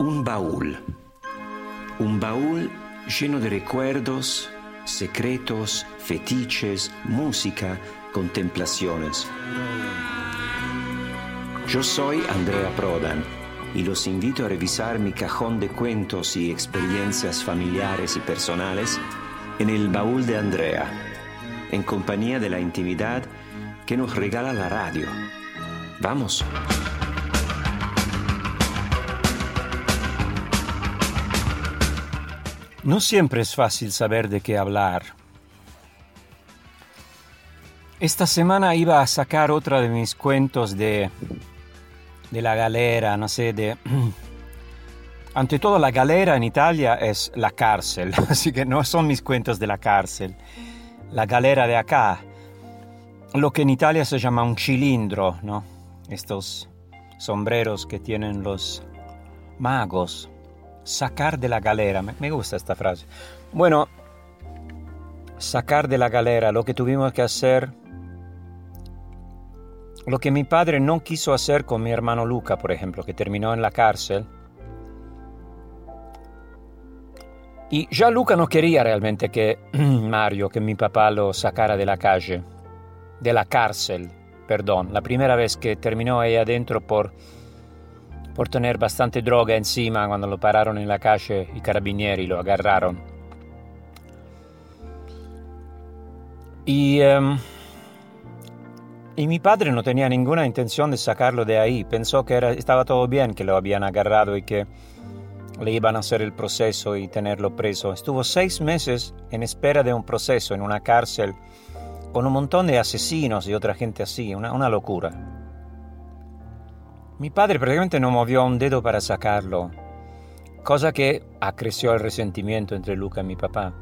un baúl. Un baúl lleno de recuerdos, secretos, fetiches, música, contemplaciones. Yo soy Andrea Prodan y los invito a revisar mi cajón de cuentos y experiencias familiares y personales en el baúl de Andrea, en compañía de la intimidad que nos regala la radio. Vamos. No siempre es fácil saber de qué hablar. Esta semana iba a sacar otra de mis cuentos de, de la galera, no sé, de... Ante todo, la galera en Italia es la cárcel, así que no son mis cuentos de la cárcel. La galera de acá, lo que en Italia se llama un cilindro, ¿no? Estos sombreros que tienen los magos sacar de la galera. Me, gusta esta frase. Bueno, sacar de la galera lo que tuvimos que hacer, lo que mi padre no quiso hacer con mi hermano Luca, por ejemplo, que terminó en la cárcel. Y ya Luca no quería realmente que Mario, que mi papá lo sacara de la calle, de la cárcel, perdón, la primera vez que terminó ahí adentro por por tener bastante droga encima cuando lo pararon en la calle y carabinieri lo agarraron. Y, em, y mi padre no tenía ninguna intención de sacarlo de ahí, pensó que estaba todo bien, que lo habían agarrado y que le iban a hacer el proceso y tenerlo preso. Estuvo seis meses en espera de un proceso en una cárcel con un montón de asesinos y otra gente así, una, una locura. Mi padre prácticamente no movió un dedo para sacarlo, cosa que acreció el resentimiento entre Luca y mi papá.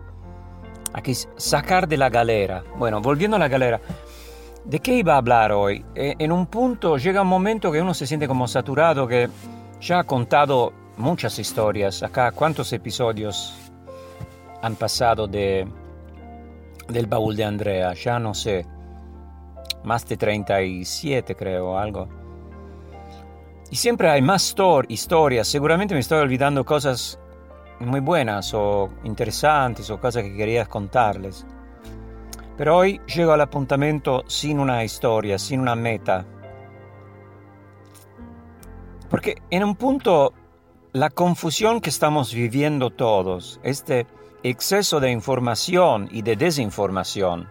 Aquí sacar de la galera. Bueno, volviendo a la galera, ¿de qué iba a hablar hoy? Eh, en un punto llega un momento que uno se siente como saturado, que ya ha contado muchas historias. Acá, ¿cuántos episodios han pasado de, del baúl de Andrea? Ya no sé. Más de 37 creo, algo. Y siempre hay más historias. Seguramente me estoy olvidando cosas muy buenas o interesantes o cosas que quería contarles. Pero hoy llego al apuntamiento sin una historia, sin una meta. Porque en un punto la confusión que estamos viviendo todos, este exceso de información y de desinformación,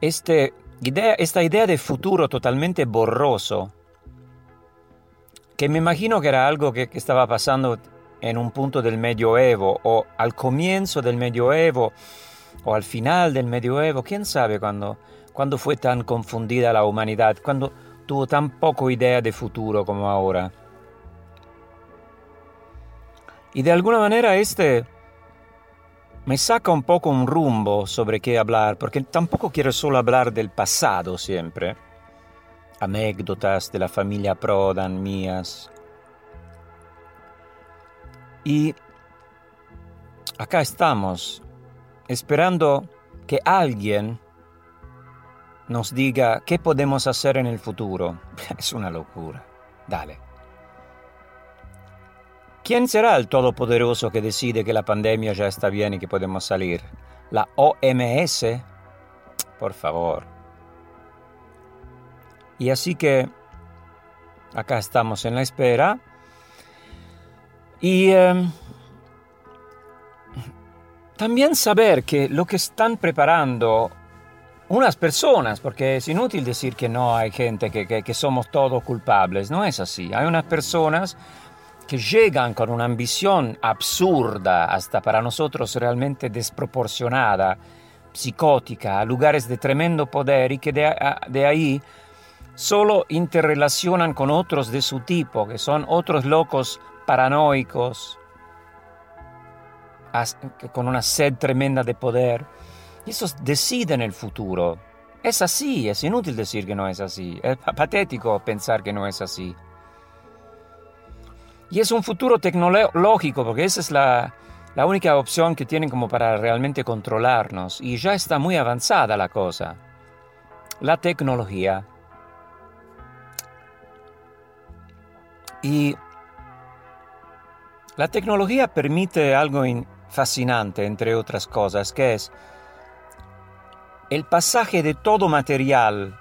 este idea, esta idea de futuro totalmente borroso, me imagino que era algo que, estaba pasando en un punto del medioevo o al comienzo del medioevo o al final del medioevo, quién sabe cuándo, cuando fue tan confundida la humanidad, cuando tuvo tan poco idea de futuro como ahora. Y de alguna manera este me saca un poco un rumbo sobre qué hablar, porque tampoco quiero solo hablar del pasado siempre anécdotas de la familia Prodan mías. Y acá estamos, esperando que alguien nos diga qué podemos hacer en el futuro. Es una locura. Dale. ¿Quién será el todopoderoso que decide que la pandemia ya está bien y que podemos salir? ¿La OMS? Por favor. Y así que acá estamos en la espera. Y em, también saber que lo que están preparando unas personas, porque es inútil decir que no hay gente, que, que, somos todos culpables, no es así. Hay unas personas que llegan con una ambición absurda, hasta para nosotros realmente desproporcionada, psicótica, a lugares de tremendo poder y que de, de ahí solo interrelacionan con otros de su tipo, que son otros locos paranoicos, con una sed tremenda de poder. Y esos deciden el futuro. Es así, es inútil decir que no es así. Es patético pensar que no es así. Y es un futuro tecnológico, porque esa es la, la única opción que tienen como para realmente controlarnos. Y ya está muy avanzada la cosa. La tecnología. Y La tecnología permite algo fascinante, entre otras cosas, que es el pasaje de todo material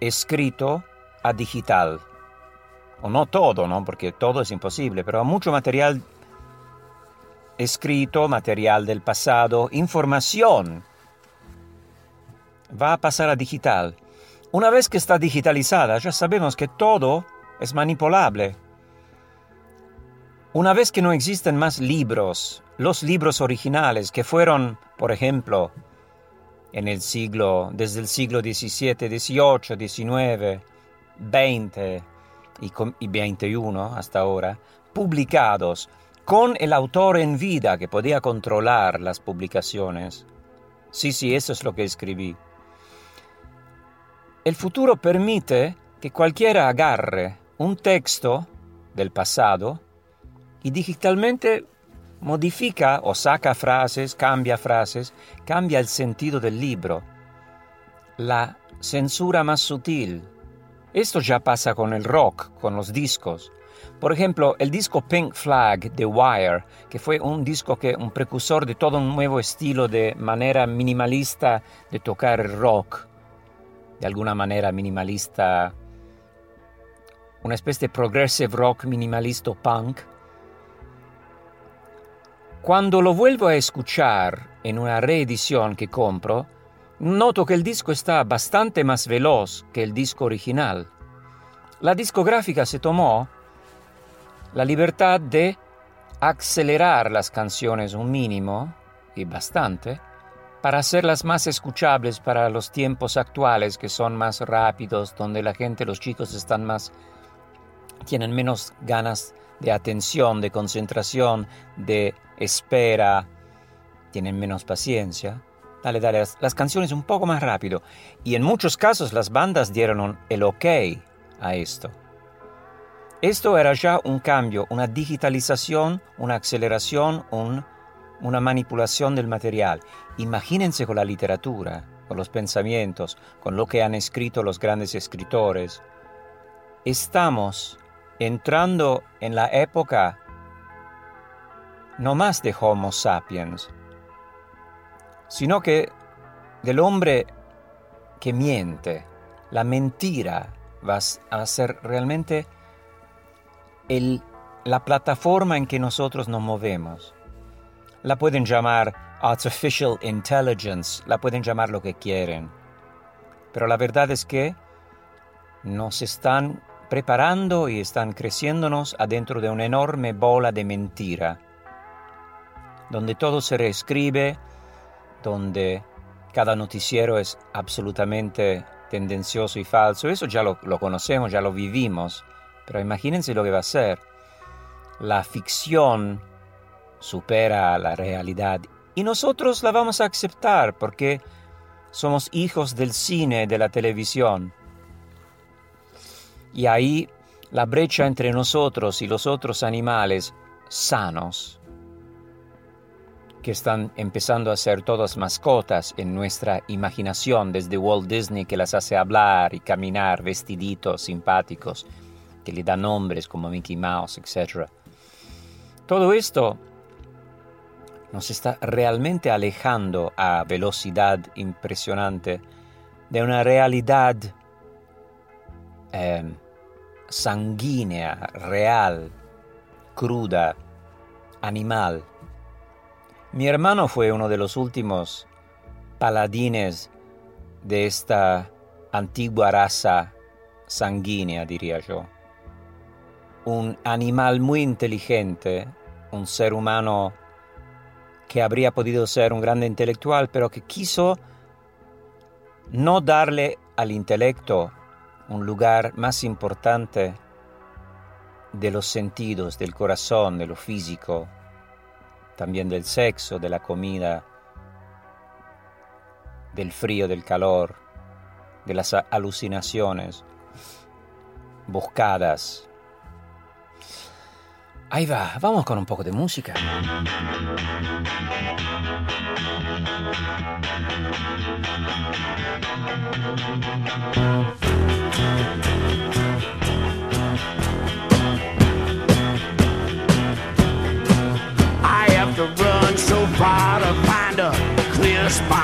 escrito a digital. O no todo, ¿no? Porque todo es imposible, pero mucho material escrito, material del pasado, información, va a pasar a digital. Una vez que está digitalizada, ya sabemos que todo es manipulable. Una vez que no existen más libros, los libros originales que fueron, por ejemplo, en el siglo, desde el siglo XVII, XVIII, XIX, XX y, XXI hasta ahora, publicados con el autor en vida que podía controlar las publicaciones. Sí, sí, eso es lo que escribí. El futuro permite que cualquiera agarre un texto del pasado y digitalmente modifica o saca frases, cambia frases, cambia el sentido del libro. La censura más sutil. Esto ya pasa con el rock, con los discos. Por ejemplo, el disco Pink Flag de Wire, que fue un disco que un precursor de todo un nuevo estilo de manera minimalista de tocar el rock, de alguna manera minimalista una especie de progressive rock minimalista punk. Cuando lo vuelvo a escuchar en una reedición que compro, noto que el disco está bastante más veloz que el disco original. La discográfica se tomó la libertad de acelerar las canciones un mínimo, y bastante, para hacerlas más escuchables para los tiempos actuales que son más rápidos, donde la gente, los chicos están más tienen menos ganas de atención, de concentración, de espera, tienen menos paciencia. Dale, dale, las, las, canciones un poco más rápido. Y en muchos casos las bandas dieron el ok a esto. Esto era ya un cambio, una digitalización, una aceleración, un, una manipulación del material. Imagínense con la literatura, con los pensamientos, con lo que han escrito los grandes escritores. Estamos entrando en la época no más de Homo sapiens, sino que del hombre que miente. La mentira va a ser realmente el, la plataforma en que nosotros nos movemos. La pueden llamar artificial intelligence, la pueden llamar lo que quieren. Pero la verdad es que nos están preparando y están creciéndonos adentro de una enorme bola de mentira, donde todo se reescribe, donde cada noticiero es absolutamente tendencioso y falso. Eso ya lo, conocemos, ya lo vivimos, pero imagínense lo que va a ser. La ficción supera la realidad y nosotros la vamos a aceptar porque somos hijos del cine, de la televisión. Y ahí la brecha entre nosotros y los otros animales sanos, que están empezando a ser todas mascotas en nuestra imaginación, desde Walt Disney que las hace hablar y caminar vestiditos, simpáticos, que le da nombres como Mickey Mouse, etc. Todo esto nos está realmente alejando a velocidad impresionante de una realidad eh, sanguínea, real, cruda, animal. Mi hermano fue uno de los últimos paladines de esta antigua raza sanguínea, diría yo. Un animal muy inteligente, un ser humano que habría podido ser un grande intelectual, pero que quiso no darle al intelecto un lugar más importante de los sentidos, del corazón, de lo físico, también del sexo, de la comida, del frío, del calor, de las alucinaciones buscadas. Ahí va, vamos con un poco de música. I have to run so far to find a clear spot.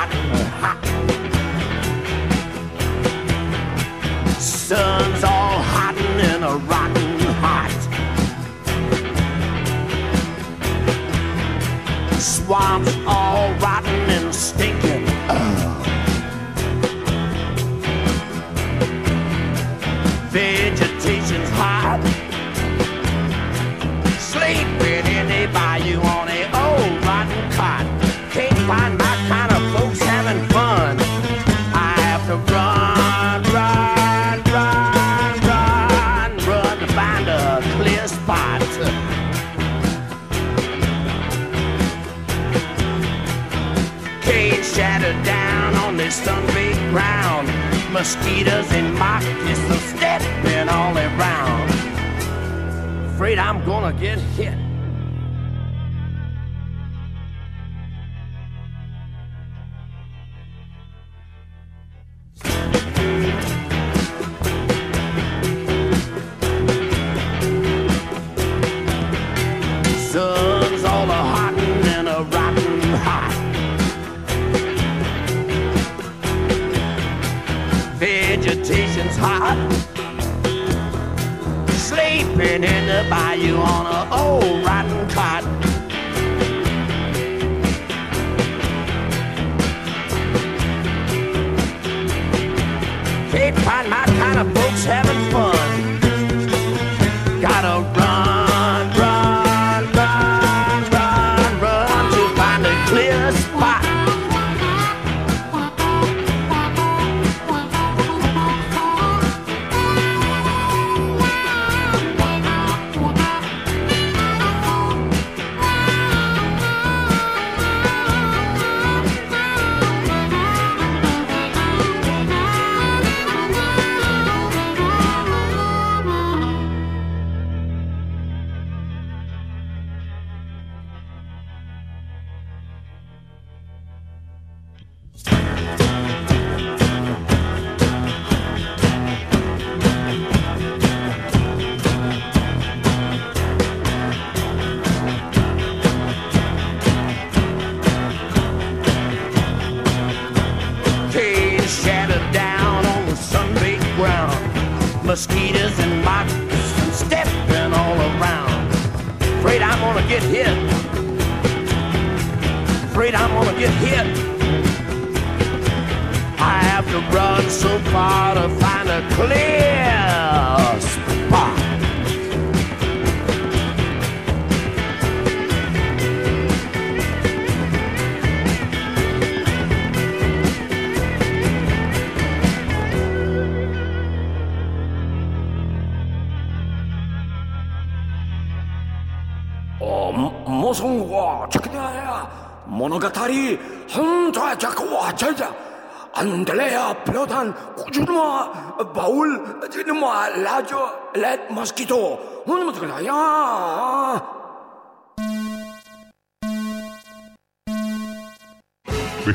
why I'm all Mosquitoes and moccasins stepping all around. Afraid I'm gonna get hit.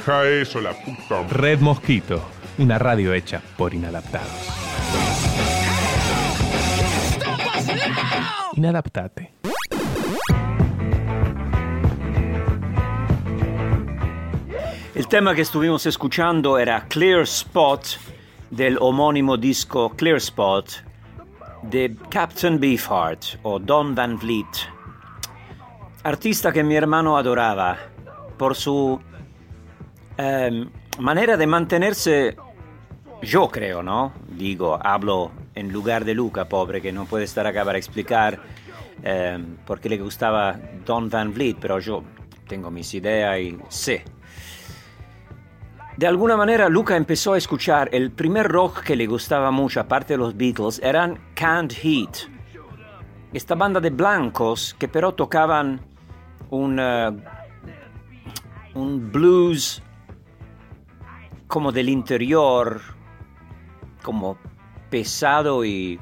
Deja eso, la puta. Red Mosquito, una radio hecha por inadaptados. Inadaptate. El tema que estuvimos escuchando era Clear Spot del homónimo disco Clear Spot de Captain Beefheart o Don Van Vliet, artista que mi hermano adoraba por su em, manera de mantenerse, yo creo, ¿no? Digo, hablo en lugar de Luca, pobre, que no puede estar acá para explicar em, por qué le gustaba Don Van Vliet, pero yo tengo mis ideas y sé. De alguna manera Luca empezó a escuchar el primer rock que le gustaba mucho, aparte de los Beatles, eran Canned Heat. Esta banda de blancos que pero tocaban un, eh, un blues como del interior, como pesado y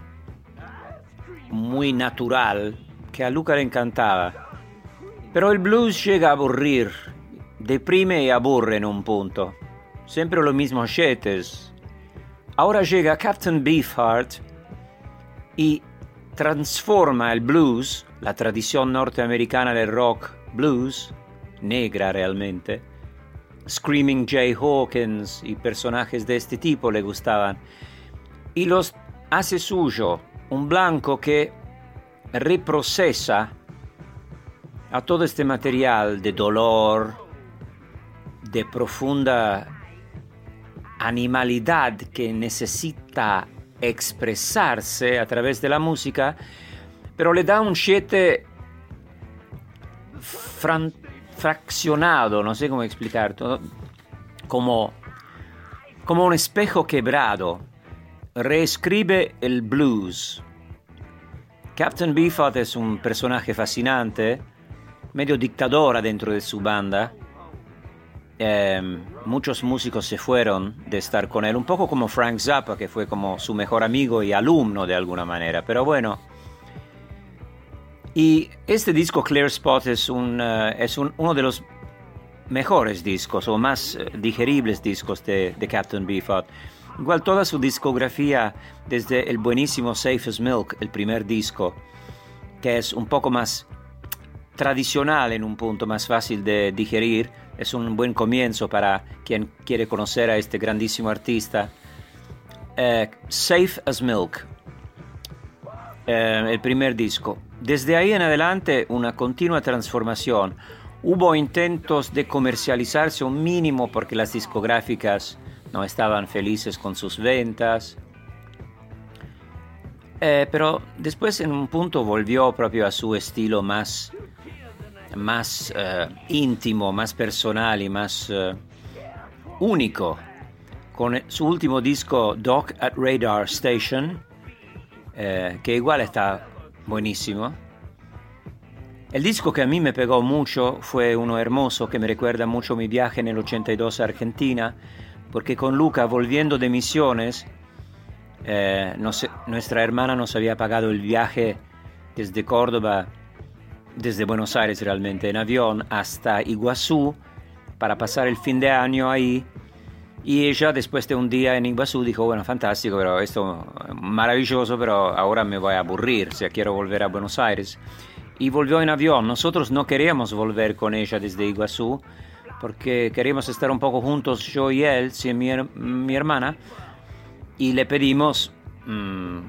muy natural, que a Luca le encantaba. Pero el blues llega a aburrir, deprime y aburre en un punto. Siempre lo mismo chetes. Ahora llega Captain Beefheart y transforma el blues, la tradición norteamericana del rock blues, negra realmente. Screaming Jay Hawkins y personajes de este tipo le gustaban. Y los hace suyo, un blanco que reprocesa a todo este material de dolor, de profunda animalidad que necesita expresarse a través de la música, pero le da un siete fraccionado, no sé cómo explicar, como, como un espejo quebrado. Reescribe el blues. Captain Beefheart es un personaje fascinante, medio dictadora dentro de su banda. Eh, muchos músicos se fueron de estar con él, un poco como Frank Zappa, que fue como su mejor amigo y alumno de alguna manera, pero bueno. Y este disco Clear Spot es, un, eh, es un- uno de los mejores discos o más eh, digeribles discos de, de Captain Beefheart. Igual toda su discografía, desde el buenísimo Safe as Milk, el primer disco, que es un poco más tradicional en un punto, más fácil de digerir, es un buen comienzo para quien quiere conocer a este grandísimo artista. Eh, Safe as Milk, el primer disco. Desde ahí en adelante una continua transformación. Hubo intentos de comercializarse un mínimo porque las discográficas no estaban felices con sus ventas. Eh, pero después en un punto volvió propio a su estilo más, más eh, íntimo, más personal y más eh, único. Con su último disco Doc at Radar Station, que igual está buenísimo. El disco que a mí me pegó mucho fue uno hermoso que me recuerda mucho mi viaje en el 82 a Argentina, porque con Luca volviendo de misiones, eh, nuestra hermana nos había pagado el viaje desde Córdoba, desde Buenos Aires realmente, en avión hasta Iguazú para pasar el fin de año ahí. Y ella después de un día en Iguazú dijo, bueno, fantástico, pero esto es maravilloso, pero ahora me voy a aburrir, o sea, quiero volver a Buenos Aires. Y volvió en avión. Nosotros no queríamos volver con ella desde Iguazú, porque queríamos estar un poco juntos yo y él, sí, mi, her- mi hermana, y le pedimos mm,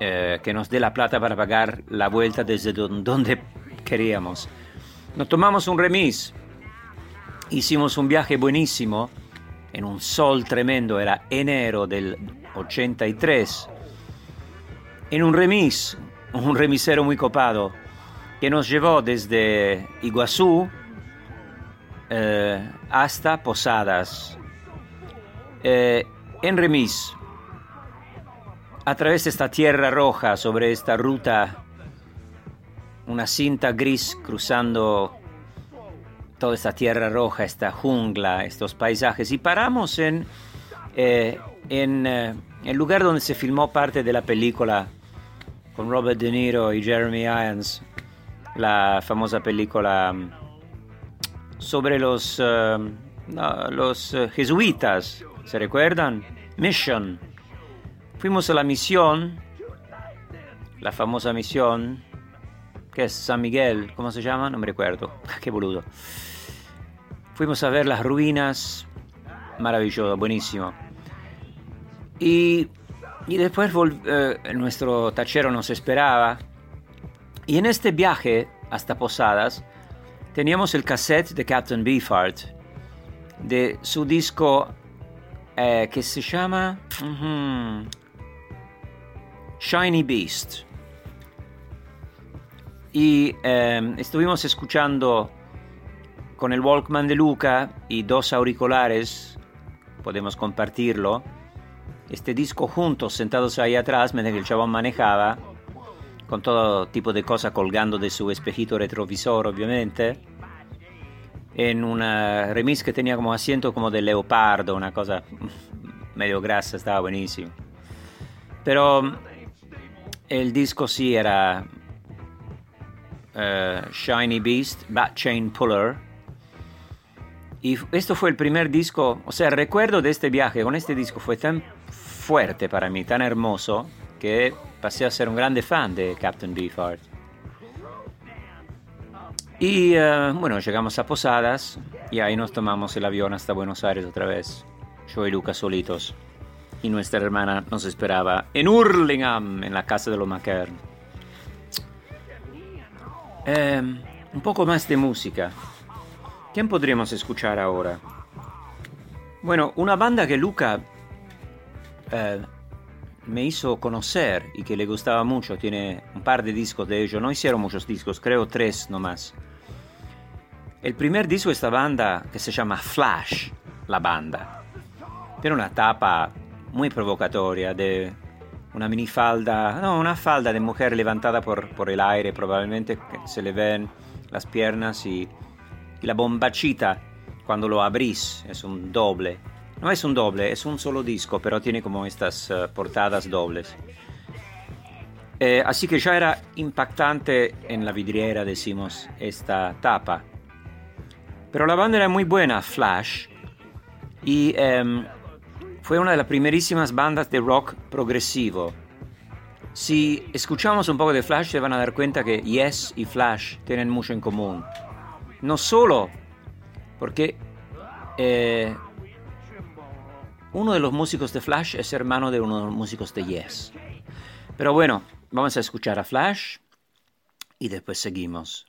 eh, que nos dé la plata para pagar la vuelta desde don- donde queríamos. Nos tomamos un remis, hicimos un viaje buenísimo en un sol tremendo, era enero del 83, en un remis, un remisero muy copado, que nos llevó desde Iguazú eh, hasta Posadas. Eh, en remis, a través de esta tierra roja, sobre esta ruta, una cinta gris cruzando toda esta tierra roja, esta jungla, estos paisajes, y paramos en, eh, en eh, el lugar donde se filmó parte de la película con Robert De Niro y Jeremy Irons, la famosa película mm, sobre los, no, los eh, jesuitas, ¿se recuerdan? Mission. Fuimos a la misión, la famosa misión, que es San Miguel, ¿cómo se llama? No me recuerdo, qué boludo. Fuimos a ver las ruinas, maravilloso, buenísimo. Y, y después eh, nuestro tachero nos esperaba. Y en este viaje hasta Posadas teníamos el cassette de Captain Beefheart, de su disco eh, que se llama Shiny Beast. Y eh, estuvimos escuchando con el Walkman de Luca y dos auriculares, podemos compartirlo, este disco juntos, sentados ahí atrás, mientras el chabón manejaba, con todo tipo de cosas colgando de su espejito retrovisor, obviamente, en una remis que tenía como asiento como de leopardo, una cosa medio grasa, estaba buenísimo. Pero el disco sí era eh, Shiny Beast, Bat Chain Puller. Y esto fue el primer disco, o sea, recuerdo de este viaje con este disco fue tan fuerte para mí, tan hermoso, que pasé a ser un grande fan de Captain Beefheart. Y eh, bueno, llegamos a Posadas y ahí nos tomamos el avión hasta Buenos Aires otra vez, yo y Lucas solitos. Y nuestra hermana nos esperaba en Hurlingham, en la casa de los McKern. Eh, un poco más de música. ¿Quién podríamos escuchar ahora? Bueno, una banda que Luca eh, me hizo conocer y que le gustaba mucho, tiene un par de discos de ellos, no hicieron muchos discos, creo tres nomás. El primer disco de esta banda, que se llama Flash, la banda, tiene una tapa muy provocatoria de una minifalda, no, una falda de mujer levantada por, por el aire, probablemente se le ven las piernas y, y la bombachita cuando lo abrís es un doble. No es un doble, es un solo disco, pero tiene como estas eh, portadas dobles. Eh, así que ya era impactante en la vidriera, decimos, esta tapa. Pero la banda era muy buena, Flash, y em, fue una de las primerísimas bandas de rock progresivo. Si escuchamos un poco de Flash, se van a dar cuenta que Yes y Flash tienen mucho en común. No solo porque eh, uno de los músicos de Flash es hermano de uno de los músicos de Yes. Pero bueno, vamos a escuchar a Flash y después seguimos.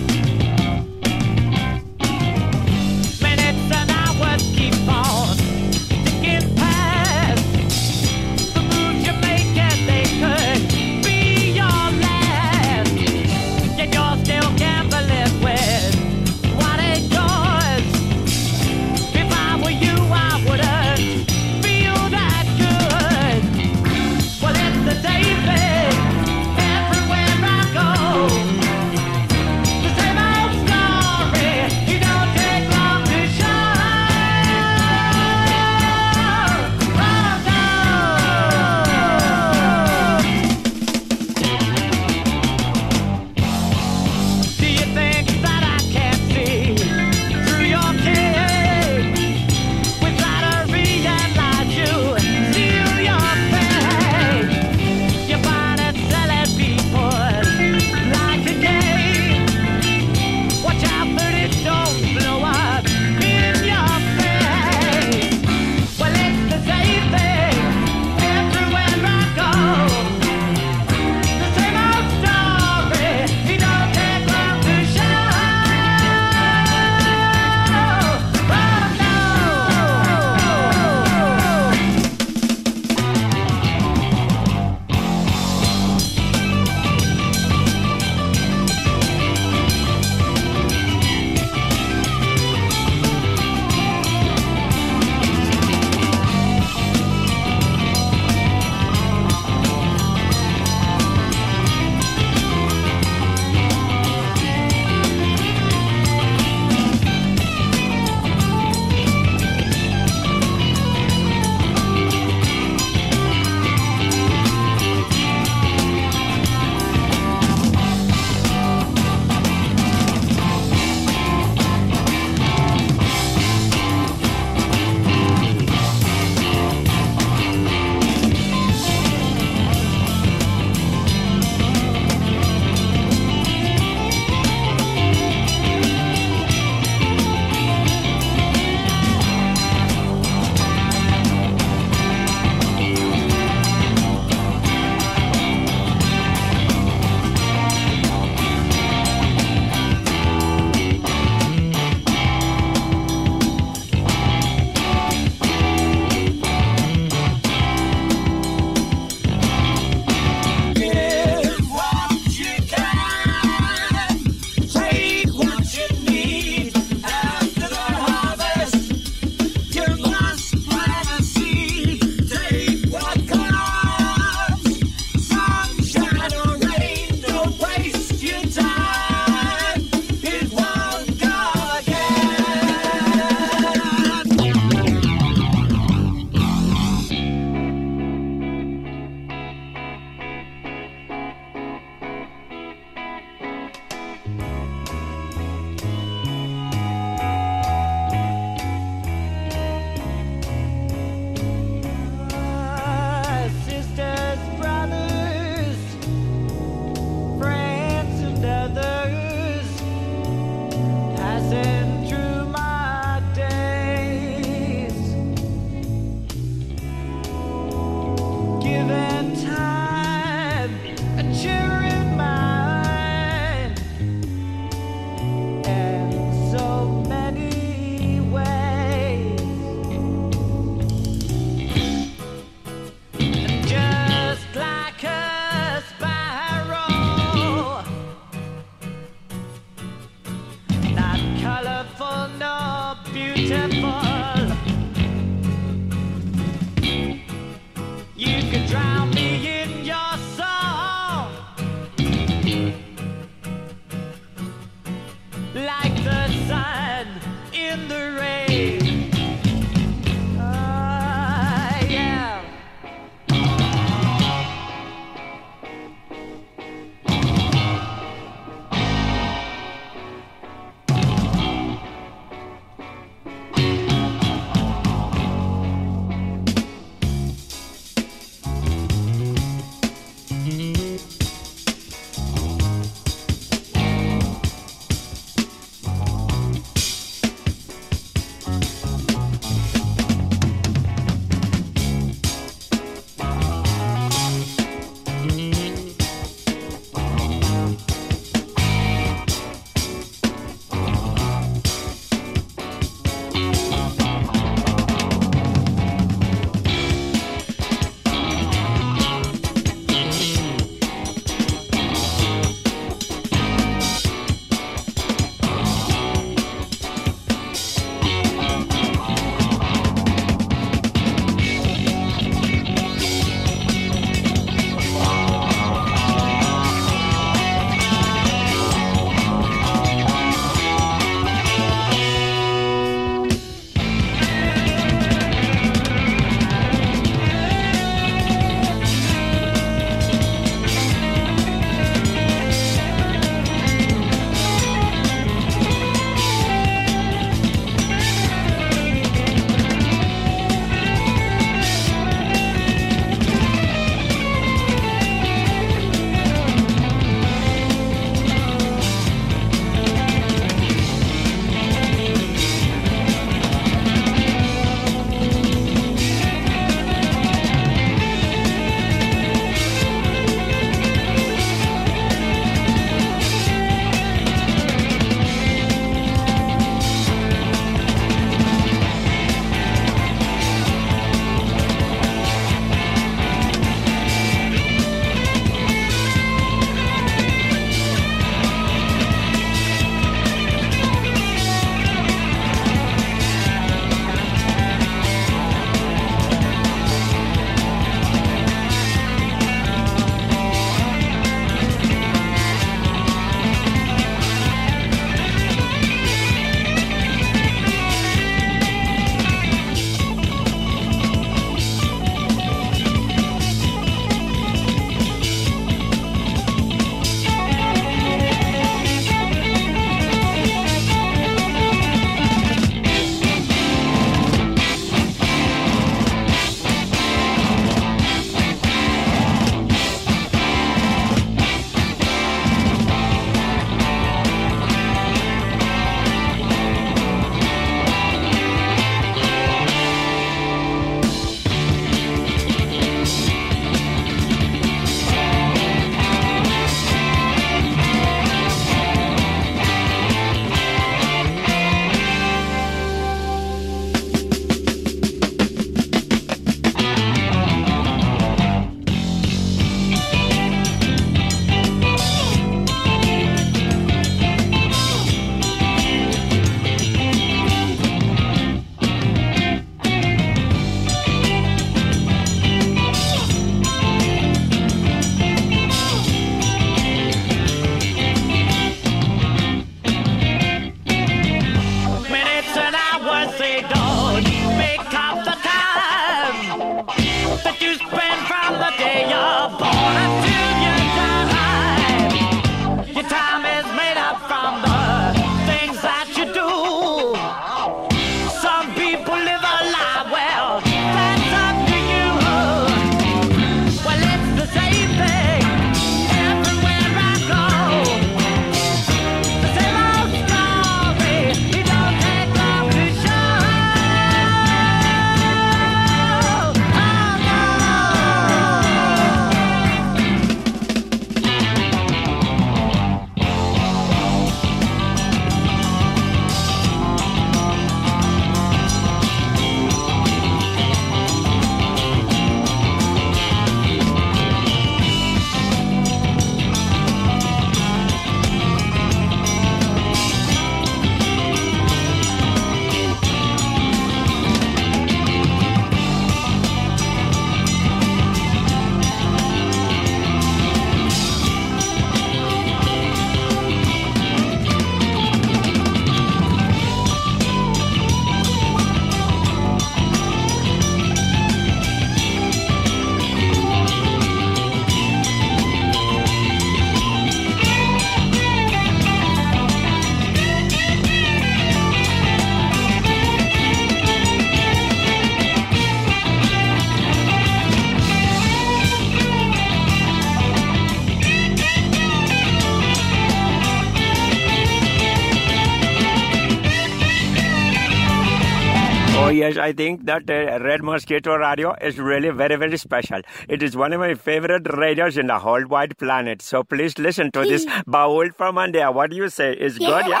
Yes, I think that uh, Red Mosquito Radio is really very, very special. It is one of my favorite radios in the whole wide planet. So please listen to this baul from India. What do you say? Is good? Yeah?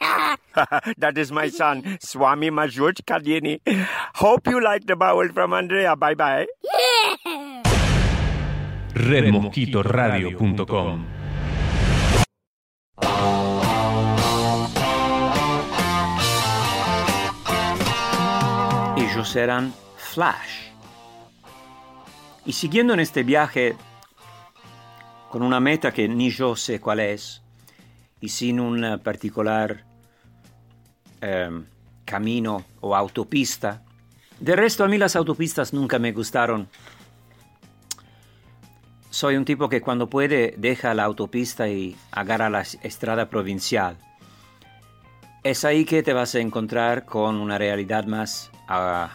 that is my son, Swami Majuj Kadini. Hope you like the baul from Andrea. Bye bye. redmosquitoradio.com Ellos eran Flash. Y siguiendo en este viaje con una meta que ni yo sé cuál es y sin un eh, particular eh, camino o autopista. De resto a mí las autopistas nunca me gustaron. Soy un tipo que cuando puede deja la autopista y agarra la estrada provincial. Es ahí que te vas a encontrar con una realidad más ah,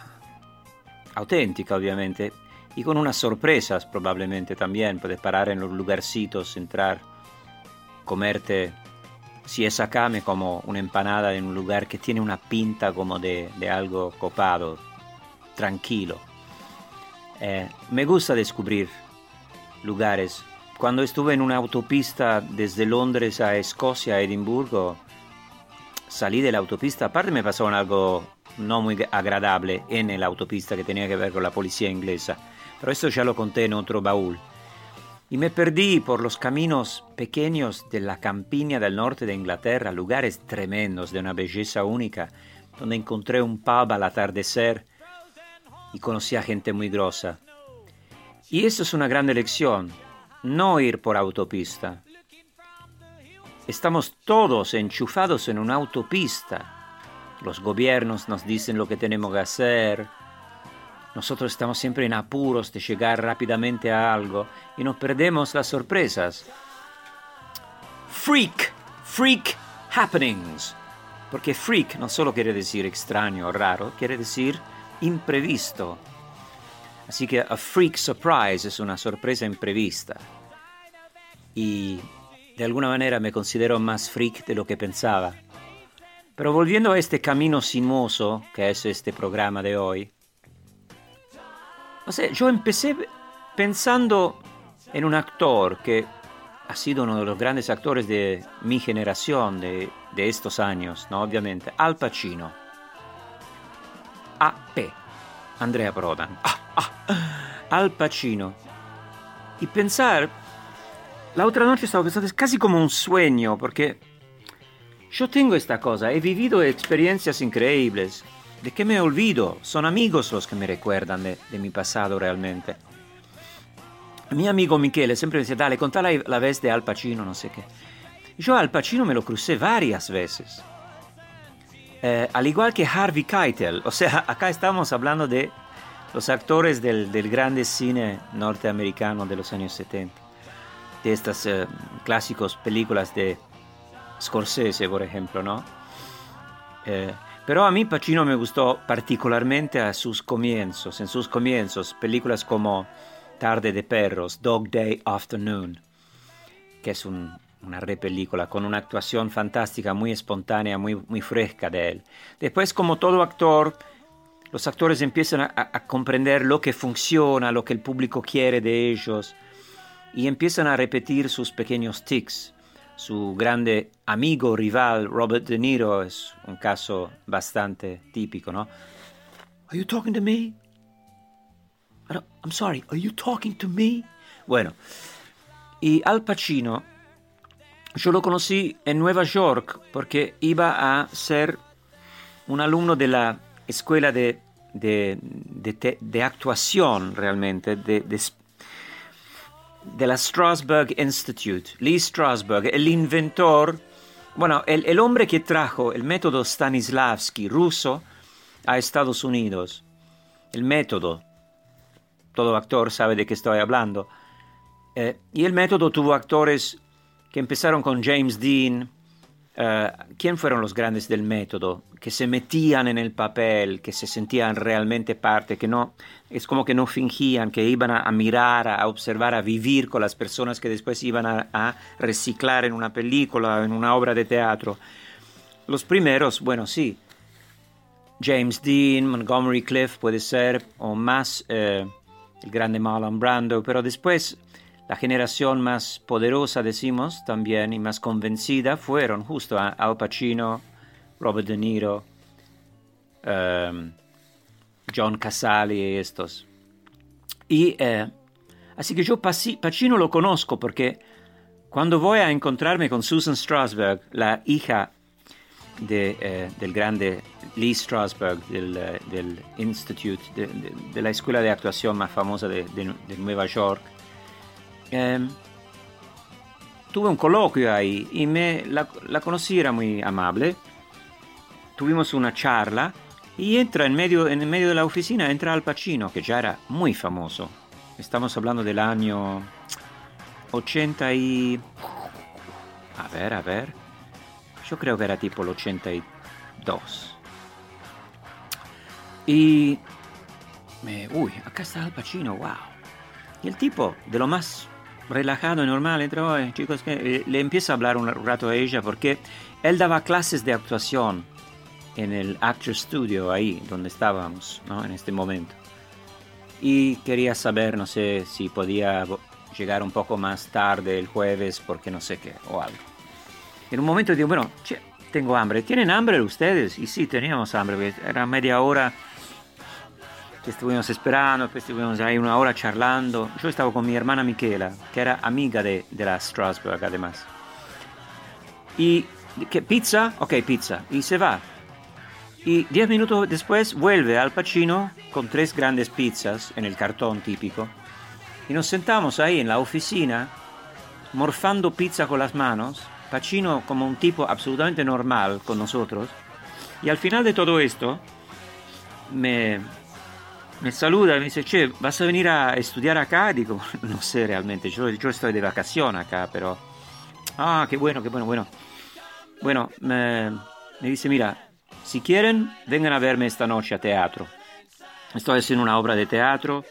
auténtica, obviamente, y con unas sorpresas probablemente también. Puedes parar en los lugarcitos, entrar, comerte. Si es acá, me como una empanada en un lugar que tiene una pinta como de, de algo copado, tranquilo. Eh, me gusta descubrir lugares. Cuando estuve en una autopista desde Londres a Escocia, a Edimburgo, salí de la autopista, aparte me pasó algo no muy agradable en la autopista que tenía que ver con la policía inglesa, pero esto ya lo conté en otro baúl. Y me perdí por los caminos pequeños de la campiña del norte de Inglaterra, lugares tremendos de una belleza única, donde encontré un pub al atardecer y conocí a gente muy grosa. Y eso es una gran lección, no ir por autopista. Estamos todos enchufados en una autopista. Los gobiernos nos dicen lo que tenemos que hacer. Nosotros estamos siempre en apuros de llegar rápidamente a algo y nos perdemos las sorpresas. Freak, freak happenings. Porque freak no solo quiere decir extraño o raro, quiere decir imprevisto. Así que a freak surprise es una sorpresa imprevista. Y de alguna manera me considero más freak de lo que pensaba. Pero volviendo a este camino sinuoso que es este programa de hoy, o sea, yo empecé pensando en un actor que ha sido uno de los grandes actores de mi generación, de, de estos años, ¿no? Obviamente, Al Pacino. AP, Andrea Prodan. Ah, ah, Al Pacino. Y pensar, la otra noche estaba pensando, es casi como un sueño, porque yo tengo esta cosa, he vivido experiencias increíbles. ¿De qué me olvido? Son amigos los que me recuerdan de, mi pasado realmente. Mi amigo Michele siempre decía, dale, contá la, la vez de Al Pacino, no sé qué. Yo Al Pacino me lo crucé varias veces. Eh, al igual que Harvey Keitel, o sea, acá estamos hablando de los actores del, del grande cine norteamericano de los años 70, de estas eh, clásicos películas de Scorsese, por ejemplo, ¿no? Eh, pero a mí Pacino me gustó particularmente a sus comienzos, en sus comienzos, películas como Tarde de Perros, Dog Day Afternoon, que es un, una repelícula con una actuación fantástica, muy espontánea, muy, muy fresca de él. Después, como todo actor, los actores empiezan a, a comprender lo que funciona, lo que el público quiere de ellos, y empiezan a repetir sus pequeños tics. Su grande amigo rival Robert De Niro es un caso bastante típico, ¿no? Are you talking to me? I don't- I'm sorry, are you talking to me? Bueno, y Al Pacino yo lo conocí en Nueva York porque iba a ser un alumno de la escuela de, de, de de actuación realmente, de, de, la Strasberg Institute. Lee Strasberg, el inventor, bueno, el, el hombre que trajo el método Stanislavski ruso a Estados Unidos. El método, todo actor sabe de qué estoy hablando. Eh, y el método tuvo actores que empezaron con James Dean. Eh, ¿Quién fueron los grandes del método? Que se metían en el papel, que se sentían realmente parte, que no, es como que no fingían, que iban a, a mirar, a, observar, a vivir con las personas que después iban a, a reciclar en una película, en una obra de teatro. Los primeros, bueno, sí. James Dean, Montgomery Cliff puede ser, o más eh, el grande Marlon Brando, pero después la generación más poderosa, decimos también, y más convencida fueron justo a- Al Pacino, Robert De Niro, em, John Casali estos. Y eh, así que yo Pacino lo conozco porque cuando voy a encontrarme con Susan Strasberg, la hija de, eh, del grande Lee Strasberg del, eh, del Institute, de, de- la escuela de actuación más famosa de Nueva York, em, tuve un coloquio ahí y me, la, la conocí, era muy amable. Tuvimos una charla y entra en medio, en medio de la oficina, entra Al Pacino, que ya era muy famoso. Estamos hablando del año 80 y... A ver, a ver. Yo creo que era tipo el 82. Y... me- uy, acá está Al Pacino, wow. Y el tipo, de lo más relajado normal, entró, "Oye, chicos, eh, le empieza a hablar un rato a ella porque él daba clases de actuación en el Actor Studio, ahí donde estábamos, ¿no? En este momento. Y quería saber, no sé, si podía llegar un poco más tarde el jueves porque no sé qué, o algo. En un momento digo, bueno, tengo hambre. ¿Tienen hambre ustedes? Y sí, teníamos hambre, era media hora que estuvimos esperando, pues estuvimos ahí una hora charlando. Yo estaba con mi hermana Miquela, que era amiga de, de la Strasbourg además. Y, ¿qué? ¿Pizza? Ok, pizza. Y se va. Y diez minutos después vuelve Al Pacino con tres grandes pizzas en el cartón típico. Y nos sentamos ahí en la oficina, morfando pizza con las manos. Pacino como un tipo absolutamente normal con nosotros. Y al final de todo esto, me, me saluda y me dice, che, ¿vas a venir a estudiar acá? Digo, no sé realmente, yo, yo estoy de vacación acá, pero... Ah, qué bueno, qué bueno, bueno. Bueno, me, me dice, mira, si quieren, vengan a verme esta noche a teatro. Estoy haciendo una obra de teatro,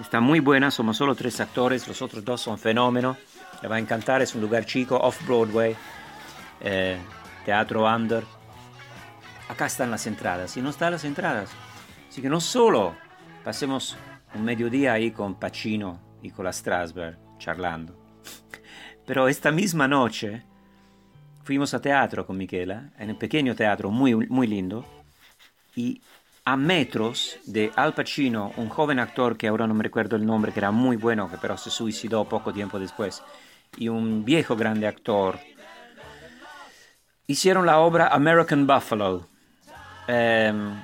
está muy buena, somos solo tres actores, los otros dos son fenómenos. Le va a encantar, es un lugar chico, off-Broadway, eh, teatro under. Acá están las entradas, y no están las entradas. Así que no solo pasemos un mediodía ahí con Pacino y con la Strasberg charlando, pero esta misma noche fuimos a teatro con Michela, en un pequeño teatro muy, muy lindo, y a metros de Al Pacino, un joven actor que ahora no me recuerdo el nombre, que era muy bueno, que pero se suicidó poco tiempo después, y un viejo grande actor, hicieron la obra American Buffalo. Em,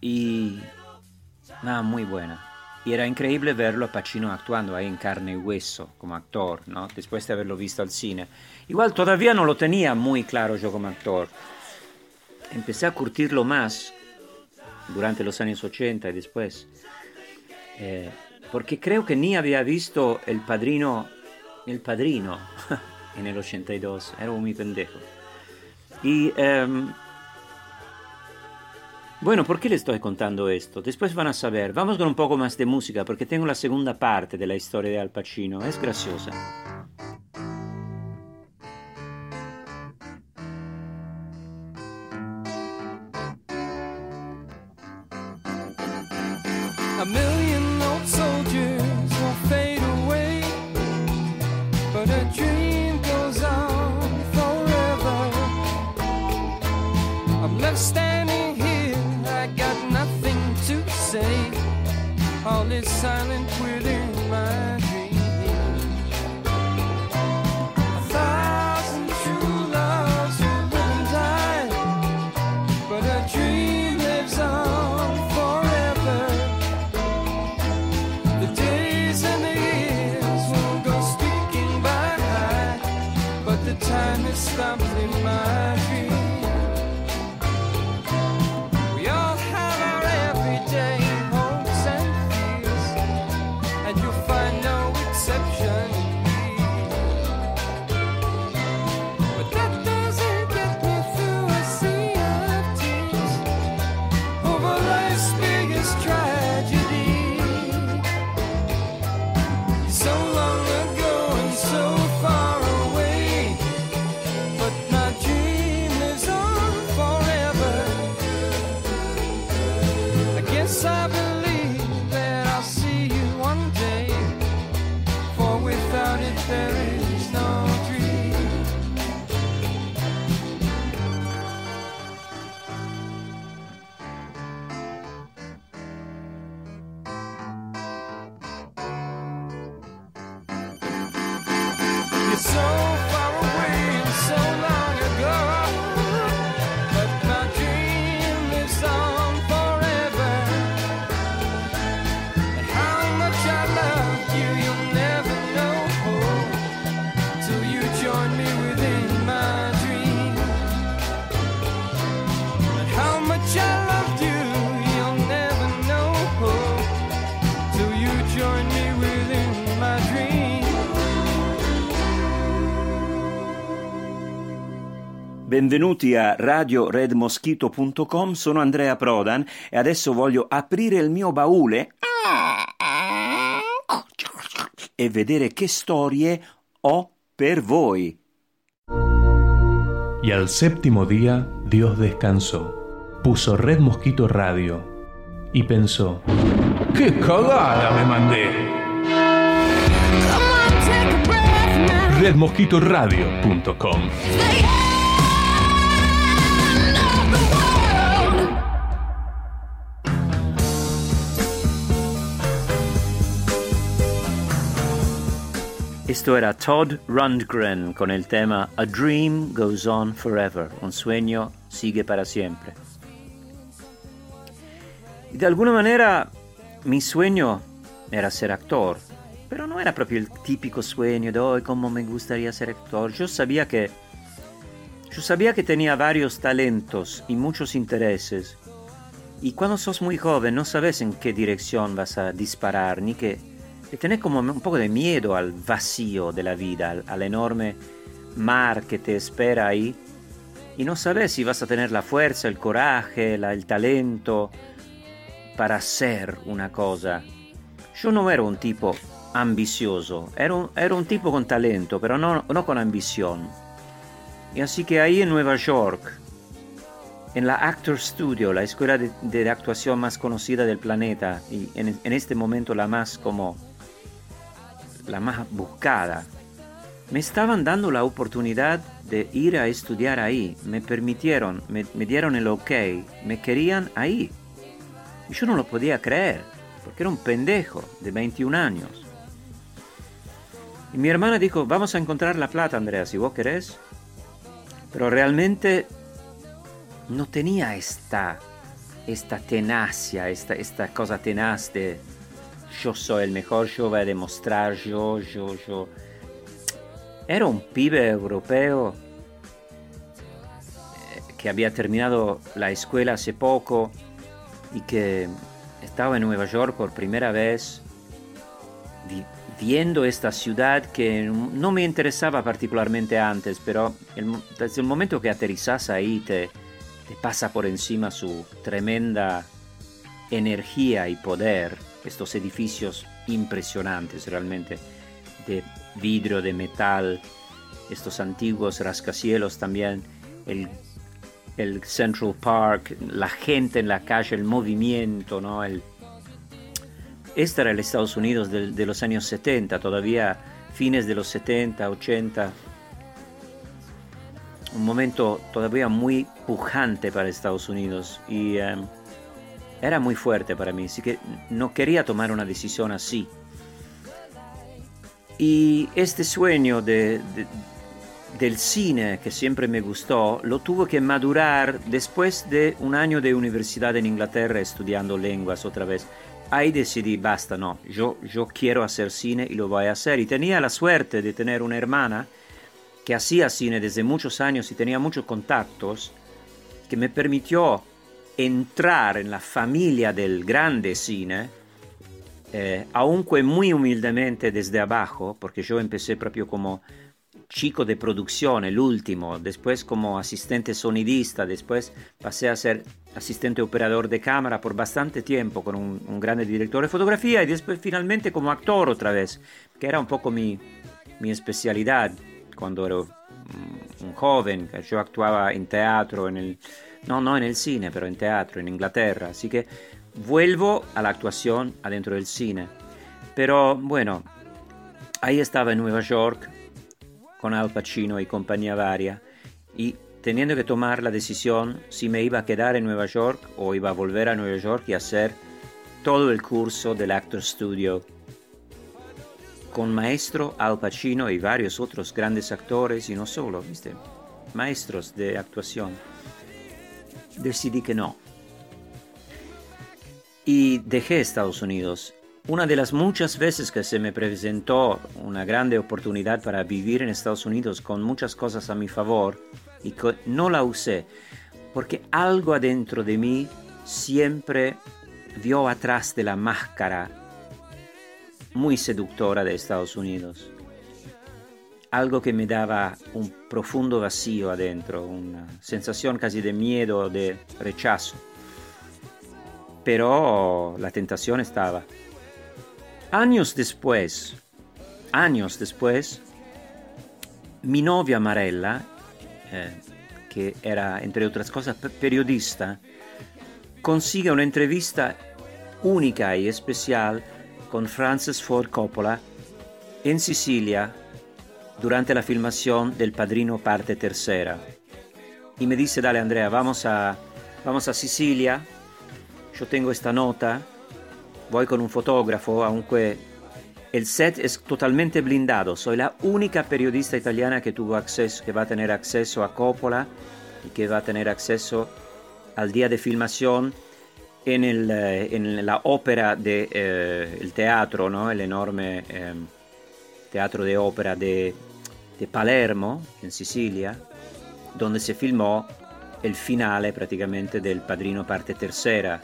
y nada, muy buena. Y era increíble verlo a Pacino actuando ahí en carne y hueso como actor, ¿no? Después de haberlo visto al cine. Igual todavía no lo tenía muy claro yo como actor. Empecé a curtirlo más durante los años 80 y después. Eh, porque creo que ni había visto El Padrino, El Padrino en el 82. Era muy pendejo. Y em, bueno, ¿por qué les estoy contando esto? Después van a saber. Vamos con un poco más de música porque tengo la segunda parte de la historia de Al Pacino. Es graciosa. Benvenuti a radioredmosquito.com, sono Andrea Prodan e adesso voglio aprire il mio baule e vedere che storie ho per voi. Y al séptimo día Dios descansó, puso Red Mosquito Radio y pensó, ¡qué cagada me mandé! Redmosquitoradio.com Esto era Todd Rundgren con el tema A Dream Goes On Forever, un sueño sigue para siempre. Y de alguna manera mi sueño era ser actor, pero no era proprio el típico sueño de hoy como me gustaría ser actor. Yo sabía que yo sabía que tenía varios talentos y muchos intereses. Y cuando sos muy joven no sabes en qué dirección vas a disparar, ni que, que tenés como un poco de miedo al vacío de la vida, al, al enorme mar que te espera ahí. Y no sabes si vas a tener la fuerza, el coraje, la- el talento para hacer una cosa. Yo no era un tipo ambicioso, era un, era un tipo con talento, pero no, no con ambición. Y así que ahí en Nueva York, en la Actor Studio, la escuela de, de actuación más conocida del planeta, y en, en este momento la más como la más buscada, me estaban dando la oportunidad de ir a estudiar ahí. Me permitieron, me, dieron el ok, me querían ahí. Y yo no lo podía creer, porque era un pendejo de 21 años. Y mi hermana dijo, vamos a encontrar la plata, Andrea, si vos querés. Pero realmente no tenía esta, esta tenacia, esta, esta cosa tenaz de yo soy el mejor, yo voy a demostrar, yo, yo, yo. Era un pibe europeo eh, que había terminado la escuela hace poco y que estaba en Nueva York por primera vez vi- viendo esta ciudad que no me interesaba particularmente antes, pero desde el momento que aterrizas ahí te, te pasa por encima su tremenda energía y poder, estos edificios impresionantes realmente, de vidrio, de metal, estos antiguos rascacielos también, el, el Central Park, la gente en la calle, el movimiento, ¿no? El, este era el Estados Unidos de, los años 70, todavía fines de los 70, 80. Un momento todavía muy pujante para Estados Unidos eh, era muy fuerte para mí, así que no quería tomar una decisión así. Y este sueño de, de- del cine que siempre me gustó, lo tuve que madurar después de un año de universidad en Inglaterra estudiando lenguas otra vez. Ahí decidí, basta, no, yo, yo quiero hacer cine y lo voy a hacer. Y tenía la suerte de tener una hermana que hacía cine desde muchos años y tenía muchos contactos, que me permitió entrar en la familia del grande cine, eh, aunque muy humildemente desde abajo, porque yo empecé proprio como chico de producción, el último, después como asistente sonidista, después pasé a ser asistente operador de cámara por bastante tiempo con un, un grande director de fotografía y después finalmente como actor otra vez, que era un poco mi, mi especialidad cuando era un joven, yo actuaba en teatro, en el, no, no en el cine, pero en teatro, en Inglaterra, así que vuelvo a la actuación adentro del cine. Pero bueno, ahí estaba en Nueva York con Al Pacino y compañía varia y teniendo que tomar la decisión si me iba a quedar en Nueva York o iba a volver a Nueva York y hacer todo el curso del Actor Studio con maestro Al Pacino y varios otros grandes actores y no solo, ¿viste? maestros de actuación. Decidí que no. Y dejé Estados Unidos. Una de las muchas veces que se me presentó una grande oportunidad para vivir en Estados Unidos con muchas cosas a mi favor y que no la usé porque algo adentro de mí siempre vio atrás de la máscara muy seductora de Estados Unidos. Algo que me daba un profundo vacío adentro, una sensación casi de miedo, de rechazo. Pero la tentación estaba. Años después, años después, mi novia Marella, eh, que era entre otras cosas pe- periodista, consigue una entrevista única y especial con Francis Ford Coppola en Sicilia durante la filmación del Padrino parte tercera. Y me dice, dale Andrea, vamos a, vamos a Sicilia, yo tengo esta nota, voy con un fotógrafo, aunque el set es totalmente blindado, soy la única periodista italiana que tuvo acceso, que va a tener acceso a Coppola y que va a tener acceso al día de filmación en, el, eh, en la ópera del de, eh, teatro, ¿no? el enorme eh, teatro de ópera de, de Palermo, en Sicilia, donde se filmó el finale prácticamente del Padrino parte tercera.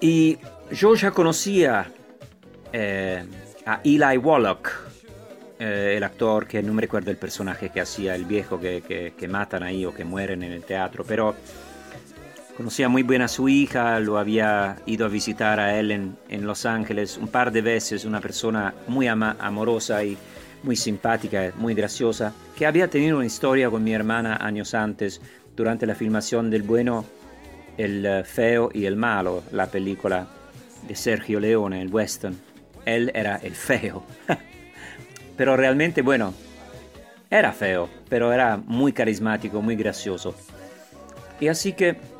Y yo ya conocía eh, a Eli Wallach, eh, el actor que no me recuerdo el personaje que hacía, el viejo que, que, que matan ahí o que mueren en el teatro, pero conocía muy bien a su hija, lo había ido a visitar a él en, en Los Ángeles un par de veces, una persona muy ama- amorosa y muy simpática, muy graciosa, que había tenido una historia con mi hermana años antes, durante la filmación del bueno, el eh, feo y el malo, la película de Sergio Leone, el western. Él era el feo. pero realmente, bueno, era feo, pero era muy carismático, muy gracioso. Y así que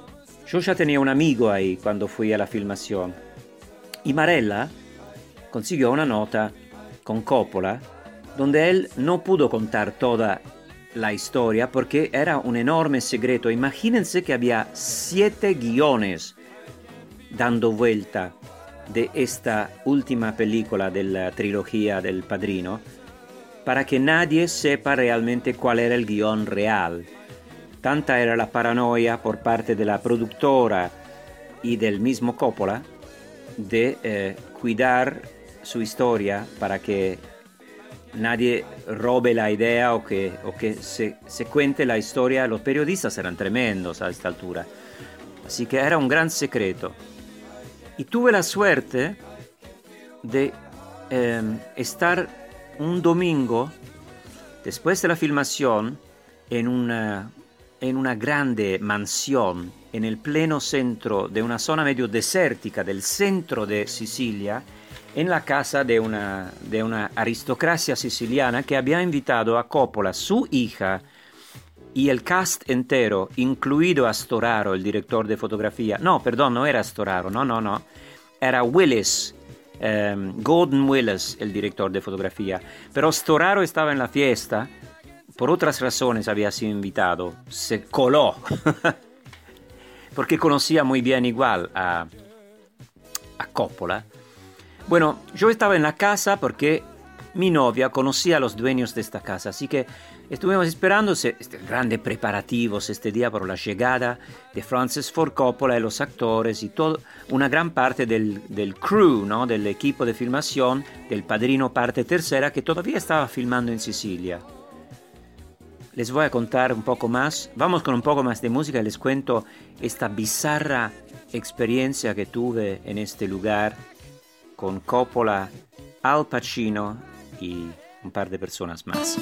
yo ya tenía un amigo ahí cuando fui a la filmación. Y Marella consiguió una nota con Coppola donde él no pudo contar toda la historia porque era un enorme secreto. Imagínense que había siete guiones dando vuelta de esta última película de la trilogía del Padrino para que nadie sepa realmente cuál era el guion real. Tanta era la paranoia por parte de la productora y del mismo Coppola de eh, cuidar su historia para que nadie robe la idea o que, o que se, se cuente la historia. Los periodistas eran tremendos a esta altura. Así que era un gran secreto. Y tuve la suerte de eh, estar un domingo después de la filmación en una, en una grande mansión en el pleno centro de una zona medio desértica del centro de Sicilia, en la casa de una, de una aristocracia siciliana que había invitado a Coppola, su hija, y el cast entero, incluido a Storaro, el director de fotografía. No, perdón, no era Storaro, no, no, no. Era Willis, eh, Gordon Willis, el director de fotografía. Pero Storaro estaba en la fiesta, por otras razones había sido invitado, se coló, porque conocía muy bien igual a, Coppola. Bueno, yo estaba en la casa porque mi novia conocía a los dueños de esta casa, así que estuvimos esperando este, grandes preparativos este día por la llegada de Francis Ford Coppola y los actores y todo, una gran parte del, del crew, ¿no? del equipo de filmación del Padrino Parte Tercera que todavía estaba filmando en Sicilia. Les voy a contar un poco más, vamos con un poco más de música les cuento esta bizarra experiencia que tuve en este lugar con Coppola, Al Pacino y un par de personas más.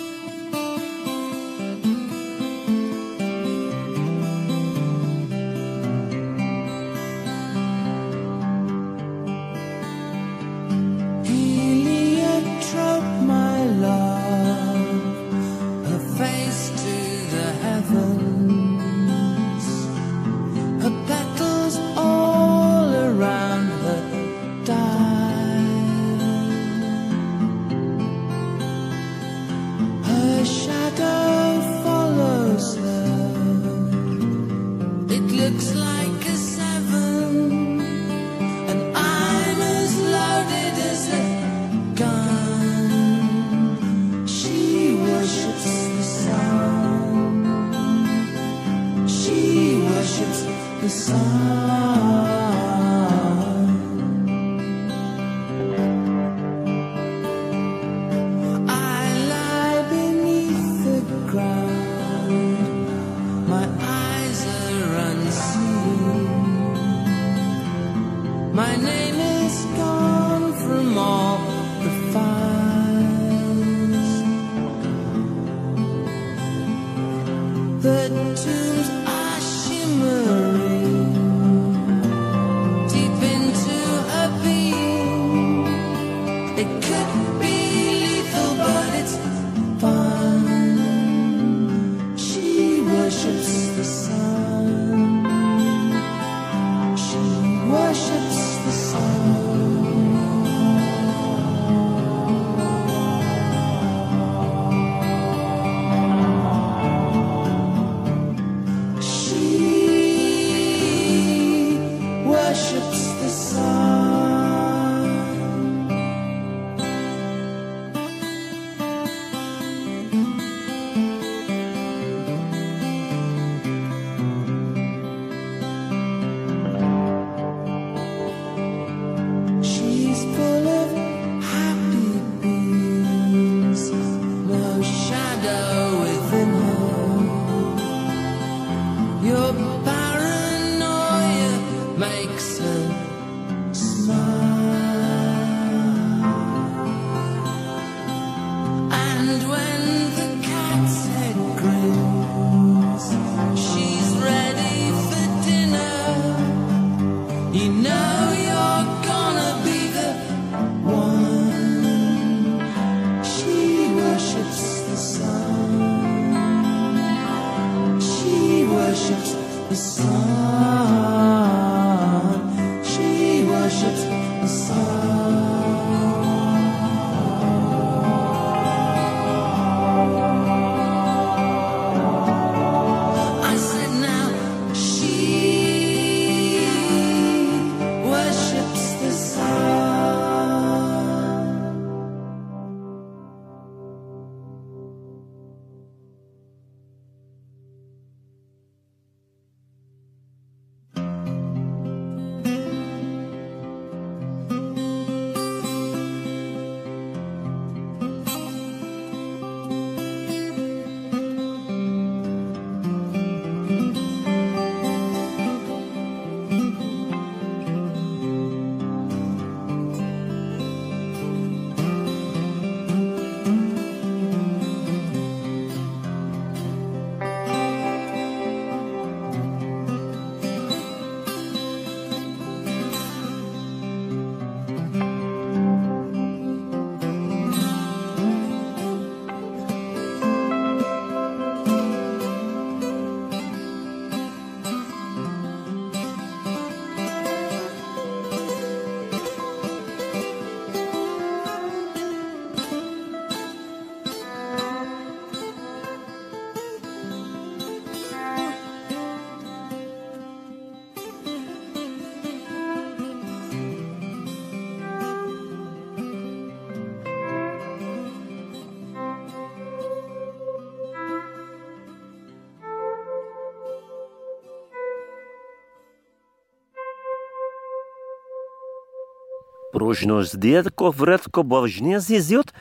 Rožnos djetko vretko bovžnjes izjut,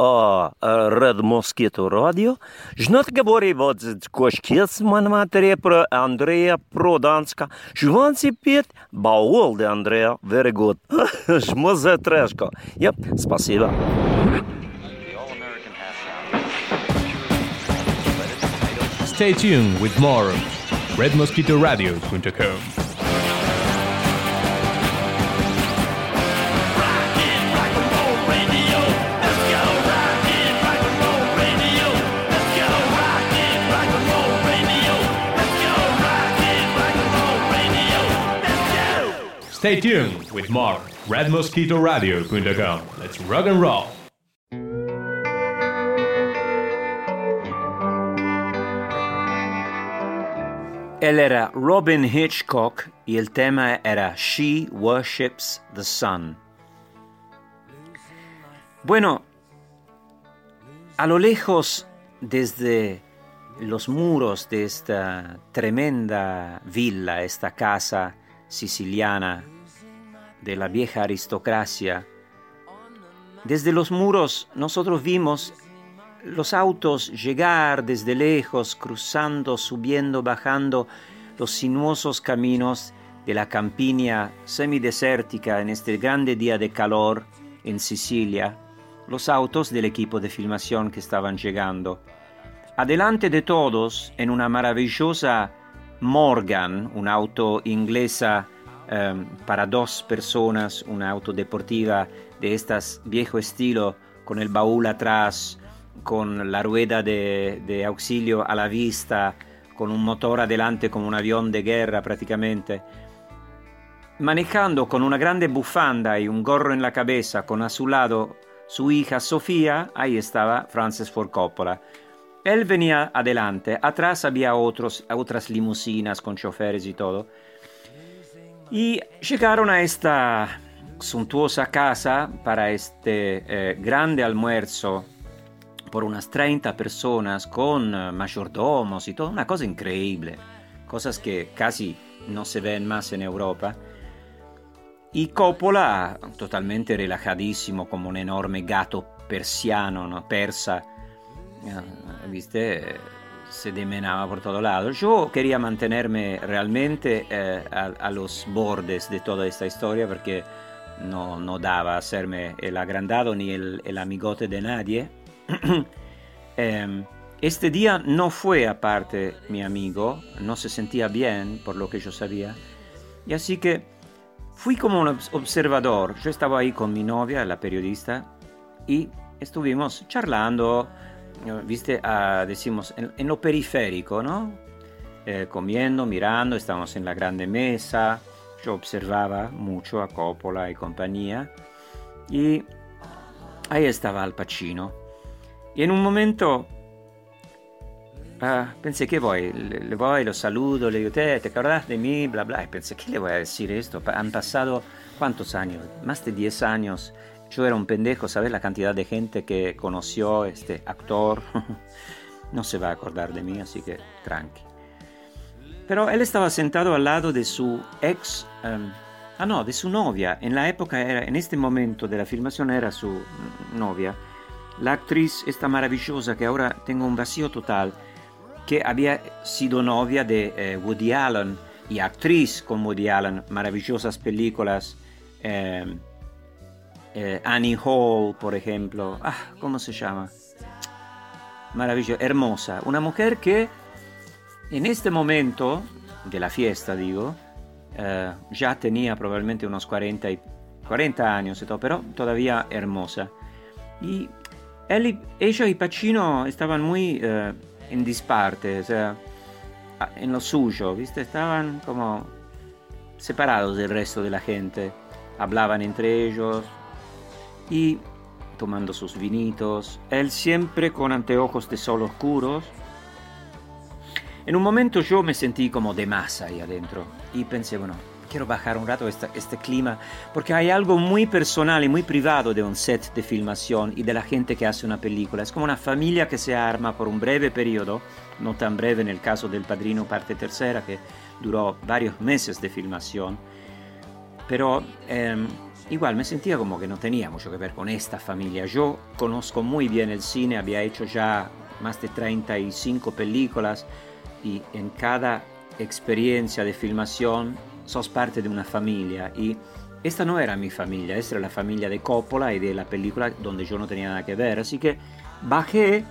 o Red Mosquito Radio. Žnot ga bori od koškec man materje pro Andreja Prodanska. Žvanci pet, baul de Andreja, very good. Жмо за трешко. Yep, спасибо. Stay tuned with more of redmosquitoradio.com. Stay tuned with more RedMosquitoRadio.com. Let's rock and roll. Él era Robin Hitchcock y el tema era She Worships the Sun. Bueno, a lo lejos, desde los muros de esta tremenda villa, esta casa siciliana de la vieja aristocracia, desde los muros nosotros vimos los autos llegar desde lejos, cruzando, subiendo, bajando los sinuosos caminos de la campiña semidesértica en este grande día de calor en Sicilia, los autos del equipo de filmación que estaban llegando. Adelante de todos, en una maravillosa Morgan, un auto inglesa em, para dos personas, una auto deportiva de estas viejo estilo, con el baúl atrás, con la rueda de, de auxilio a la vista, con un motor adelante como un avión de guerra prácticamente. Manejando con una grande bufanda y un gorro en la cabeza, con a su lado su hija Sofía, ahí estaba Francis Ford Coppola. Él venía adelante, atrás había otros, otras limusinas con choferes y todo. Y llegaron a esta suntuosa casa para este eh, grande almuerzo por unas 30 personas con eh, mayordomos y todo, una cosa increíble, cosas que casi no se ven más en Europa. Y Coppola, totalmente relajadísimo, como un enorme gato persiano, ¿no? persa, eh, viste, se demenaba por todo lado. Yo quería mantenerme realmente eh, a, los bordes de toda esta historia porque no, no daba hacerme el agrandado ni el, amigote de nadie. Em, este día no fue aparte mi amigo, no se sentía bien por lo que yo sabía. Y así que fui como un obs- observador. Yo estaba ahí con mi novia, la periodista, y estuvimos charlando, viste, Ah, decimos, en, en lo periférico, ¿no? Eh, comiendo, mirando, estábamos en la grande mesa. Yo observaba mucho a Coppola y compañía. Y ahí estaba Al Pacino. Y en un momento ah, pensé que voy, le, le voy, lo saludo, le digo, te, ¿te acordás de mí? Bla, bla. Y pensé, ¿qué le voy a decir esto? Han pasado, ¿cuántos años? Más de 10 años. Yo era un pendejo, ¿sabes? La cantidad de gente que conoció este actor. no se va a acordar de mí, así que tranqui. Pero él estaba sentado al lado de su ex, em, ah no, de su novia. En la época, era, en este momento de la filmación era su novia. La actriz esta maravillosa que ahora tengo un vacío total, que había sido novia de eh, Woody Allen y actriz con Woody Allen, maravillosas películas. em, eh, Annie Hall, por ejemplo. Ah, ¿cómo se llama? Maravillosa, hermosa. Una mujer que en este momento de la fiesta, digo, eh, ya tenía probablemente unos 40, y- 40 años y pero todavía hermosa. Y él ella y Pacino estaban muy eh, en disparte, o sea, en lo suyo, ¿viste? Estaban como separados del resto de la gente. Hablaban entre ellos y tomando sus vinitos. Él siempre con anteojos de sol oscuros. En un momento yo me sentí como de masa ahí adentro y pensé, bueno, quiero bajar un rato esta- este clima porque hay algo muy personal y muy privado de un set de filmación y de la gente que hace una película. Es como una familia que se arma por un breve periodo, no tan breve en el caso del Padrino parte tercera que duró varios meses de filmación, pero em, igual me sentía como que no tenía mucho que ver con esta familia. Yo conozco muy bien el cine, había hecho ya más de 35 películas y en cada experiencia de filmación sos parte de una familia y esta no era mi familia, esta era la familia de Coppola y de la película donde yo no tenía nada que ver, así que bajé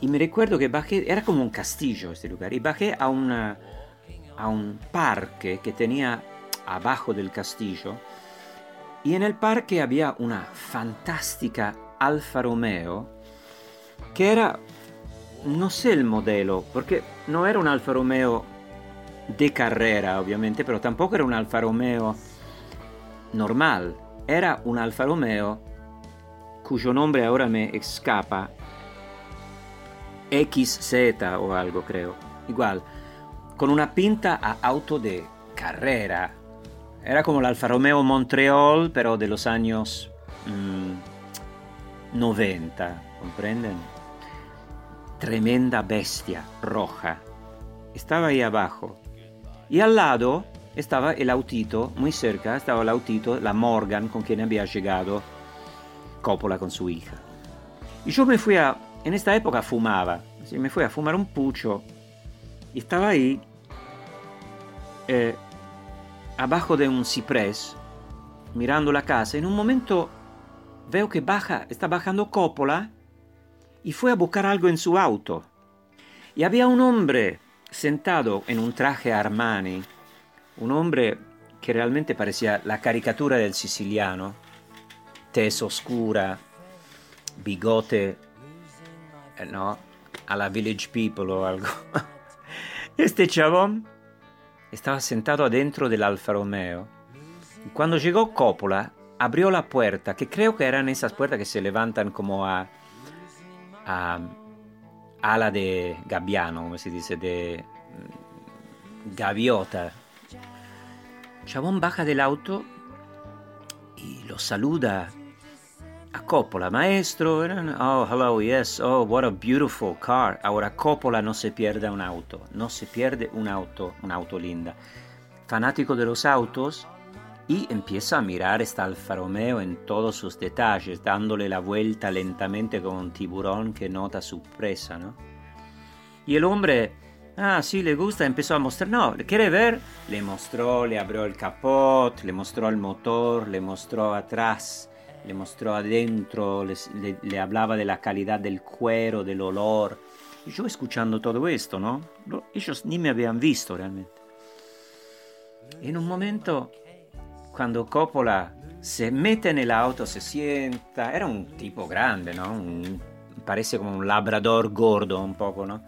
y me recuerdo que bajé, era como un castillo este lugar, y bajé a, una, a un parque que tenía abajo del castillo y en el parque había una fantástica Alfa Romeo que era, no sé el modelo, porque no era un Alfa Romeo de carrera, obviamente, pero tampoco era un Alfa Romeo normal, era un Alfa Romeo cuyo nombre ahora me escapa, XZ o algo creo, igual, con una pinta a auto de carrera. Era como el Alfa Romeo Montreal, pero de los años mm, 90, ¿comprenden? Tremenda bestia roja. Estaba ahí abajo. Y al lado estaba el autito, muy cerca estaba el autito, la Morgan con quien había llegado Coppola con su hija. Y yo me fui a, en esta época fumaba, así me fui a fumar un pucho y estaba ahí, eh, abajo de un ciprés, mirando la casa. En un momento veo que baja, está bajando Coppola y fue a buscar algo en su auto. Y había un hombre sentado en un traje Armani, un hombre que realmente parecía la caricatura del siciliano, tez oscura, bigote, eh, no, a la Village People o algo. Este chabón estaba sentado adentro del Alfa Romeo. Cuando llegó Coppola, abrió la puerta, que creo que eran esas puertas que se levantan como a, a ala de gabbiano, como se dice, de mm, gaviota. Chabón baja del auto y lo saluda a Coppola, maestro. Oh, hello, yes. Oh, what a beautiful car. Ahora Coppola no se pierde un auto, no se pierde un auto, un auto linda. Fanático de los autos y empieza a mirar esta Alfa Romeo en todos sus detalles, dándole la vuelta lentamente como un tiburón que nota su presa, ¿no? Y el hombre, ah, sí, le gusta, empezó a mostrar, no, ¿le quiere ver? Le mostró, le abrió el capot, le mostró el motor, le mostró atrás, le mostró adentro, les- le, le hablaba de la calidad del cuero, del olor. Y yo escuchando todo esto, ¿no? Lo- ellos ni me habían visto realmente. En un momento, cuando Coppola se mete en el auto, se sienta, era un tipo grande, ¿no? Un- parece como un labrador gordo un poco, ¿no?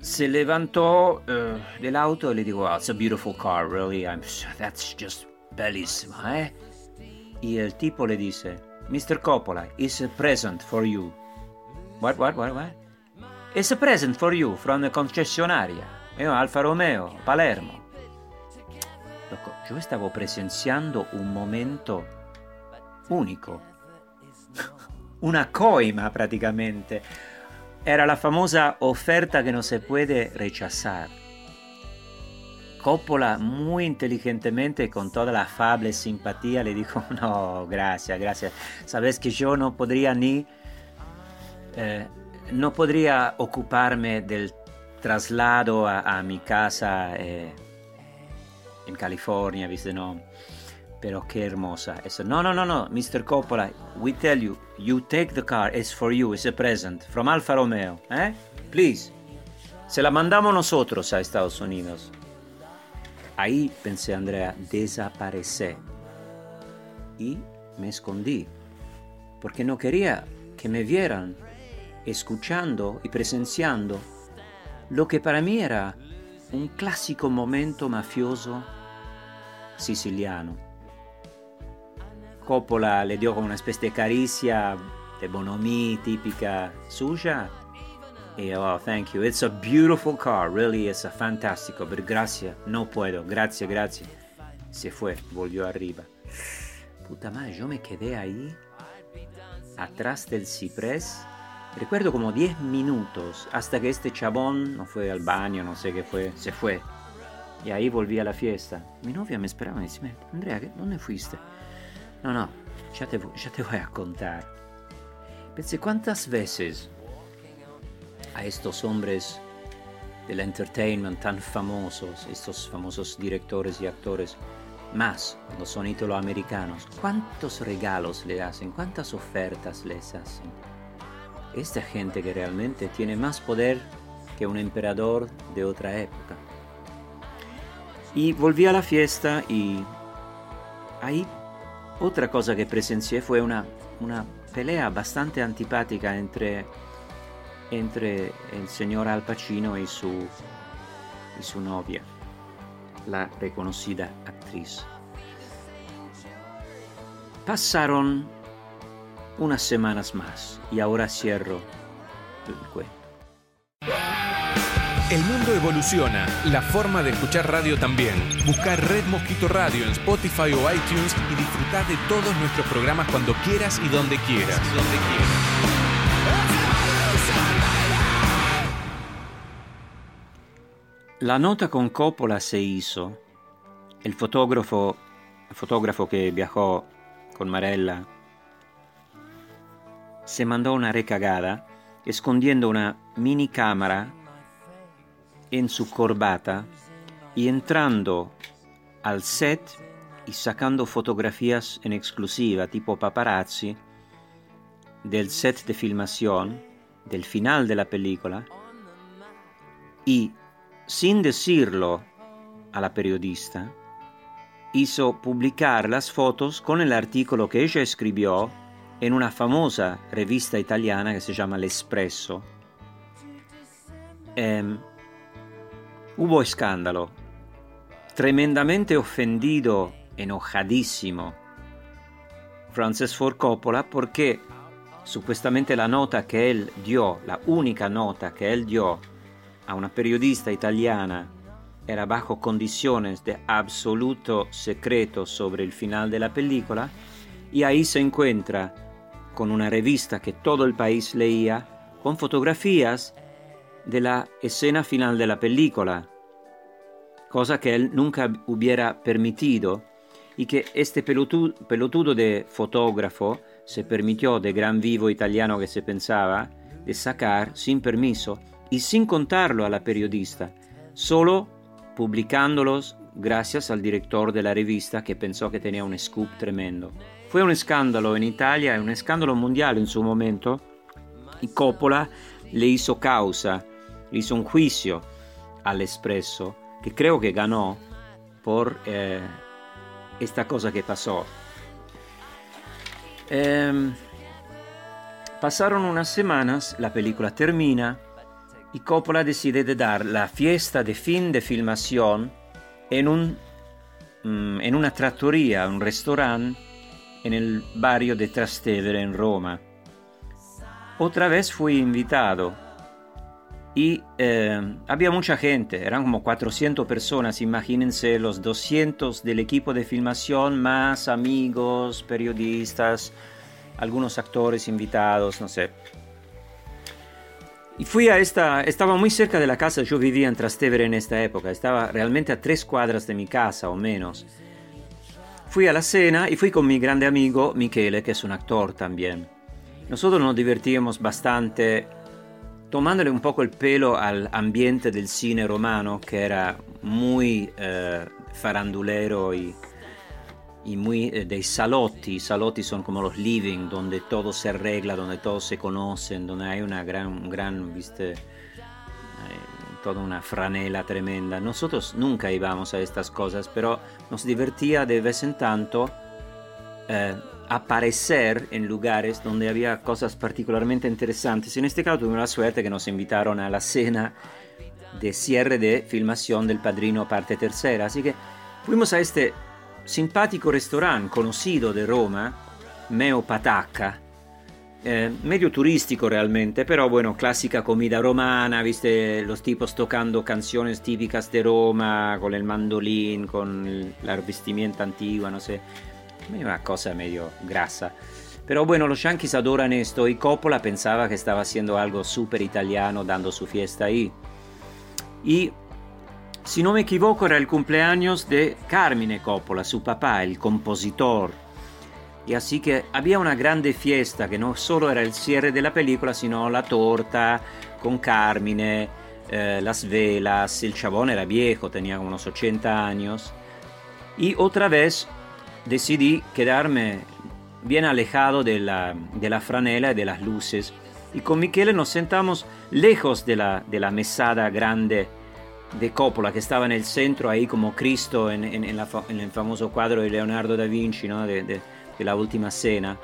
Se levantó eh, del auto y le digo, "Oh, it's a beautiful car, really, I'm, that's just bellissimo, eh? Y el tipo le dice, Mr. Coppola, it's a present for you. What, what, what, what? It's a present for you from the concessionaria. Io, Alfa Romeo, Palermo. Loco, yo estaba presenciando un momento unico. Una coima praticamente. Era la famosa oferta que no se puede rechazar. Coppola muy inteligentemente con toda la afable simpatía le dijo, no, gracias, gracias. Sabes que yo no podría ni, eh, no podría ocuparme del traslado a, a mi casa eh, en California, viste, no. Pero qué hermosa. Eso, no, no, no, no, Mr. Coppola, we tell you, you take the car, it's for you, it's a present, from Alfa Romeo, eh? Please. Se la mandamos nosotros a Estados Unidos. Ahí, pensé Andrea, desaparecé. Y me escondí, porque no quería que me vieran escuchando y presenciando lo que para mí era un clásico momento mafioso siciliano. Coppola le dio como una especie de caricia de bonhomie típica suya. Y, oh, thank you. It's a beautiful car. Really, it's a fantástico. Pero gracias. No puedo. Gracias, gracias. Se fue. Volvió arriba. Puta madre, yo me quedé ahí. Atrás del ciprés. Recuerdo como 10 minutos. Hasta que este chabón no fue al baño, no sé qué fue. Se fue. Y ahí volví a la fiesta. Mi novia me esperaba y me dice, Andrea, ¿qué- ¿dónde fuiste? No, no, ya te, ya te voy a contar. Pensé, ¿cuántas veces a estos hombres del entertainment tan famosos, estos famosos directores y actores, más cuando son italoamericanos, cuántos regalos le hacen, cuántas ofertas les hacen? Esta gente que realmente tiene más poder que un emperador de otra época. Y volví a la fiesta y ahí otra cosa que presencié fue una, una pelea bastante antipática entre, entre el señor Al Pacino y su, y su novia, la reconocida actriz. Pasaron unas semanas más y ahora cierro el cuento. El mundo evoluciona, la forma de escuchar radio también. Buscar Red Mosquito Radio en Spotify o iTunes y disfrutar de todos nuestros programas cuando quieras y donde quieras. Donde quieras. La nota con Coppola se hizo. El fotógrafo, el fotógrafo viajó con Marella se mandó una recagada escondiendo una mini cámara en su corbata y entrando al set y sacando fotografías en exclusiva tipo paparazzi del set de filmación, del final de la película y sin decirlo a la periodista, hizo publicar las fotos con el artículo que ella escribió en una famosa revista italiana que se llama L'Espresso. Em, hubo escándalo. Tremendamente ofendido, enojadísimo. Francis Ford Coppola porque supuestamente la nota que él dio, la única nota que él dio a una periodista italiana era bajo condiciones de absoluto secreto sobre el final de la película y ahí se encuentra con una revista que todo el país leía con fotografías de la escena final de la película, cosa que él nunca hubiera permitido y que este pelotudo, de fotógrafo se permitió de gran vivo italiano que se pensaba de sacar sin permiso y sin contarlo a la periodista, solo publicándolos gracias al director de la revista que pensó que tenía un scoop tremendo. Fue un escándalo en Italia y un escándalo mundial en su momento y Coppola le hizo causa, le hizo un juicio al Espresso que creo que ganó por eh, esta cosa que pasó. Em, pasaron unas semanas, la película termina y Coppola decide de dar la fiesta de fin de filmación en, un, mm, en una trattoria, un restaurante en el barrio de Trastevere en Roma. Otra vez fui invitado y eh, había mucha gente, eran como 400 personas, imagínense los 200 del equipo de filmación, más amigos, periodistas, algunos actores invitados, no sé. Y fui a esta, estaba muy cerca de la casa, yo vivía en Trastevere en esta época, estaba realmente a tres cuadras de mi casa o menos. Fui a la cena y fui con mi grande amigo Michele, que es un actor también. Nosotros nos divertíamos bastante tomándole un poco el pelo al ambiente del cine romano, que era muy eh, farandulero y, y muy eh, de salotti. Salotti son como los living, donde todo se arregla, donde todos se conocen, donde hay una gran, un gran, viste, eh, toda una franela tremenda. Nosotros nunca íbamos a estas cosas, pero nos divertía de vez en tanto eh, aparecer en lugares donde había cosas particularmente interesantes. En este caso tuvimos la suerte que nos invitaron a la cena de cierre de filmación del Padrino parte tercera, así que fuimos a este simpático restaurante conocido de Roma, Meo Patacca, eh, medio turístico realmente, pero bueno, clásica comida romana, viste los tipos tocando canciones típicas de Roma, con el mandolín, con el- la vestimenta antigua, no sé, una cosa medio grasa. Pero bueno, los yankees adoran esto y Coppola pensaba que estaba haciendo algo súper italiano dando su fiesta ahí. Y si no me equivoco era el cumpleaños de Carmine Coppola, su papá, el compositor. Y así que había una grande fiesta que no solo era el cierre de la película, sino la torta con Carmine, eh, las velas, el chabón era viejo, tenía como unos 80 años. Y otra vez decidí quedarme bien alejado de la, de la franela y de las luces. Y con Michele nos sentamos lejos de la, de la mesada grande de Coppola, que estaba en el centro, ahí como Cristo en, en- en la en el famoso cuadro de Leonardo da Vinci, ¿no? de, de- de la última cena.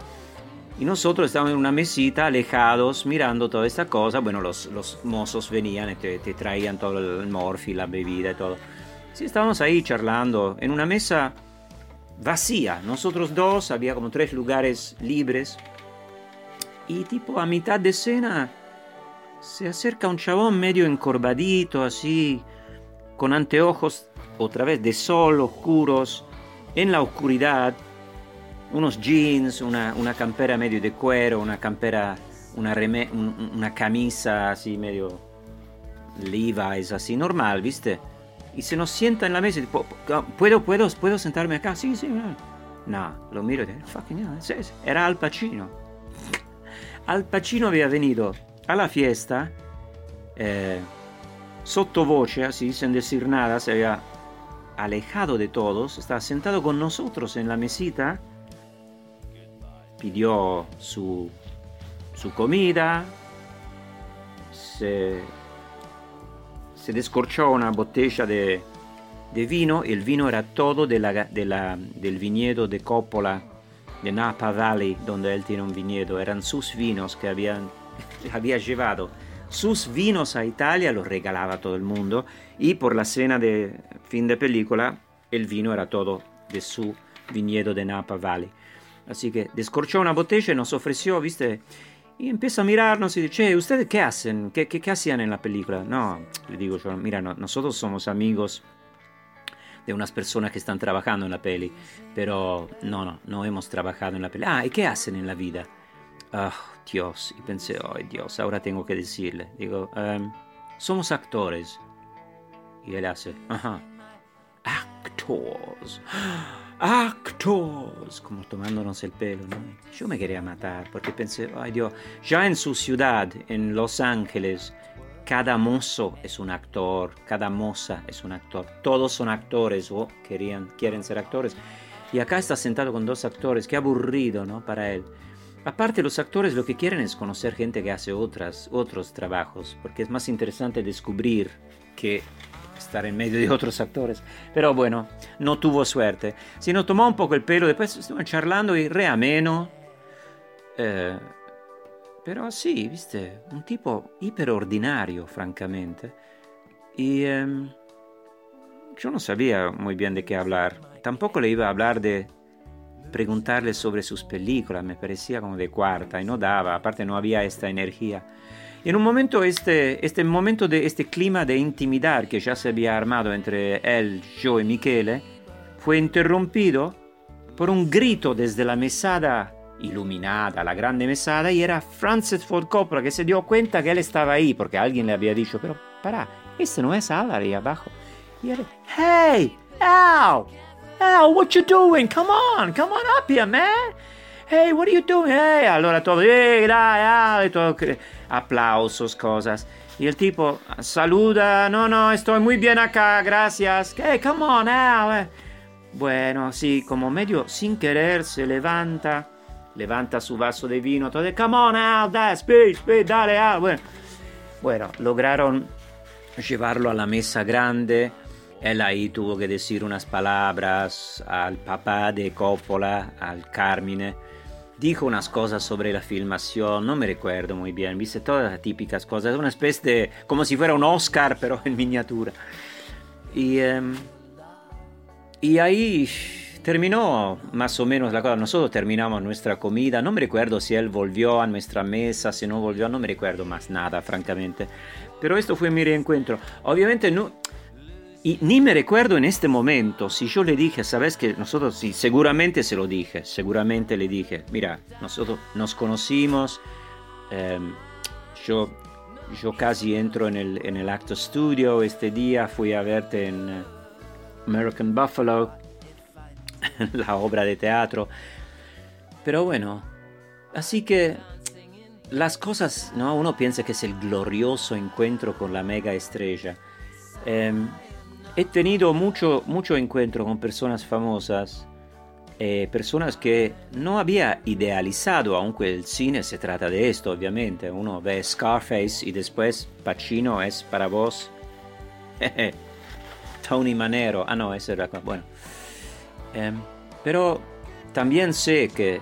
Y nosotros estábamos en una mesita, alejados, mirando toda esta cosa. Bueno, los, los mozos venían y te, te traían todo el morfi, la bebida y todo. Sí, estábamos ahí charlando, en una mesa vacía. Nosotros dos, había como tres lugares libres. Y tipo a mitad de cena se acerca un chabón medio encorvadito, así, con anteojos, otra vez de sol, oscuros, en la oscuridad, unos jeans, una, una campera medio de cuero, una campera, una, reme- un- una camisa así medio Levi's, así normal, ¿viste? Y se nos sienta en la mesa y dice, ¿puedo, puedo, puedo sentarme acá? Sí, sí, no. Lo miro y digo, fucking hell, sí, sí, era Al Pacino. Al Pacino había venido a la fiesta, eh, sottovoce, así, sin decir nada, se había alejado de todos, estaba sentado con nosotros en la mesita, pidió su, su comida, se, se descorchó una botella de, de vino, el vino era todo de del viñedo de Coppola, de Napa Valley, donde él tiene un viñedo, eran sus vinos que habían, había llevado. Sus vinos a Italia los regalaba a todo el mundo y por la cena de fin de película el vino era todo de su viñedo de Napa Valley. Así que descorchó una botella y nos ofreció, ¿viste? Y empieza a mirarnos y dice, ¿ustedes qué hacen? ¿Qué, qué, qué hacían en la película? No, le digo yo, mira, no- nosotros somos amigos de unas personas que están trabajando en la peli, pero no, no, no hemos trabajado en la peli. Ah, ¿y qué hacen en la vida? Ah, Dios, y pensé, ay Dios, ahora tengo que decirle. Digo, "Em, somos actores. Y él hace, ajá, actors, actors, como tomándonos el pelo, ¿no? Yo me quería matar porque pensé, ay Dios, ya en su ciudad, en Los Ángeles, cada mozo es un actor, cada moza es un actor, todos son actores o querían, quieren ser actores. Y acá está sentado con dos actores, qué aburrido, ¿no? Para él. Aparte, los actores lo que quieren es conocer gente que hace otras, otros trabajos, porque es más interesante descubrir que estar en medio de otros actores. Pero bueno, no tuvo suerte. Si nos tomó un poco el pelo, después estuvimos charlando y re ameno. Eh, pero sí, viste, un tipo hiperordinario, francamente. Y em, yo no sabía muy bien de qué hablar. Tampoco le iba a hablar de preguntarle sobre sus películas, me parecía como de cuarta y no daba, aparte no había esta energía. Y en un momento, este, este momento de este clima de intimidad que ya se había armado entre él, yo y Michele, fue interrumpido por un grito desde la mesada iluminada, la grande mesada, y era Francis Ford Coppola que se dio cuenta que él estaba ahí, porque alguien le había dicho, pero para, este no es Al ahí abajo. Y él, hey, Al, Al, what you doing? Come on, come on up here, man. Hey, what are you doing? Hey, allora todo, hey, dai, Al, que- aplausos, cosas. El tipo saluda, no, no, estoy muy bien acá, gracias. Hey, come on, Al. Bueno, así como medio sin querer se levanta, levanta su vaso de vino, todo come on, Al, dai, speed, speed, dale, Al. Bueno, bueno, lograron llevarlo a la mesa grande. Él ahí tuvo que decir unas palabras al papá de Coppola, al Carmine. Dijo unas cosas sobre la filmación, no me recuerdo muy bien, viste todas las típicas cosas, una especie de, como si fuera un Oscar, pero en miniatura. Y, em, y ahí terminó más o menos la cosa. Nosotros terminamos nuestra comida. No me recuerdo si él volvió a nuestra mesa, si no volvió, no me recuerdo más nada, francamente. Pero esto fue mi reencuentro. Obviamente no... Y ni me recuerdo en este momento si yo le dije, sabes que nosotros, sí, seguramente se lo dije, seguramente le dije, mira, nosotros nos conocimos, em, yo, yo casi entro en el, en el acto studio, este día fui a verte en eh, American Buffalo, la obra de teatro, pero bueno, así que las cosas, ¿no? Uno piensa que es el glorioso encuentro con la mega estrella. Em, he tenido mucho, mucho encuentro con personas famosas, eh, personas que no había idealizado, aunque el cine se trata de esto, obviamente. Uno ve Scarface y después Pacino es para vos Tony Manero. Ah, no, ese era. Bueno. Em, pero también sé que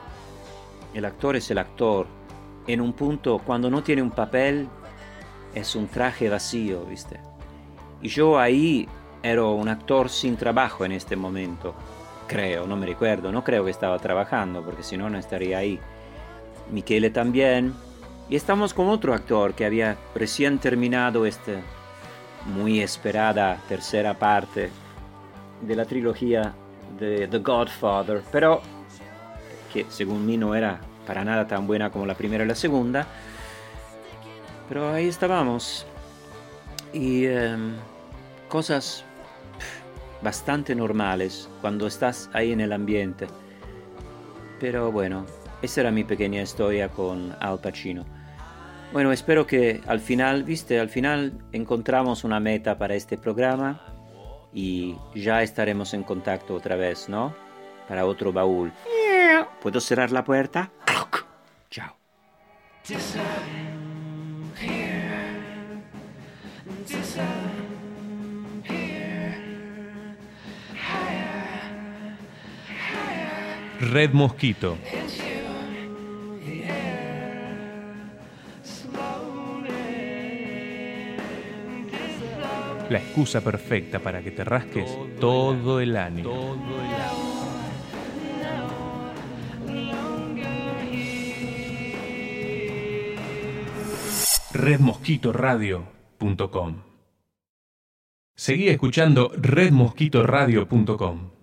el actor es el actor. En un punto, cuando no tiene un papel, es un traje vacío, ¿viste? Y yo ahí era un actor sin trabajo en este momento. Creo, no me recuerdo, no creo que estaba trabajando, porque si no, no estaría ahí. Michele también. Y estamos con otro actor que había recién terminado esta muy esperada tercera parte de la trilogía de The Godfather, pero que según mí no era para nada tan buena como la primera y la segunda. Pero ahí estábamos. Y em, cosas bastante normales cuando estás ahí en el ambiente. Pero bueno, esa era mi pequeña historia con Al Pacino. Bueno, espero que al final, viste, al final encontramos una meta para este programa y ya estaremos en contacto otra vez, ¿no? Para otro baúl. ¿Puedo cerrar la puerta? Chao. Red Mosquito. La excusa perfecta para que te rasques todo el año. redmosquitoradio.com Seguí escuchando redmosquitoradio.com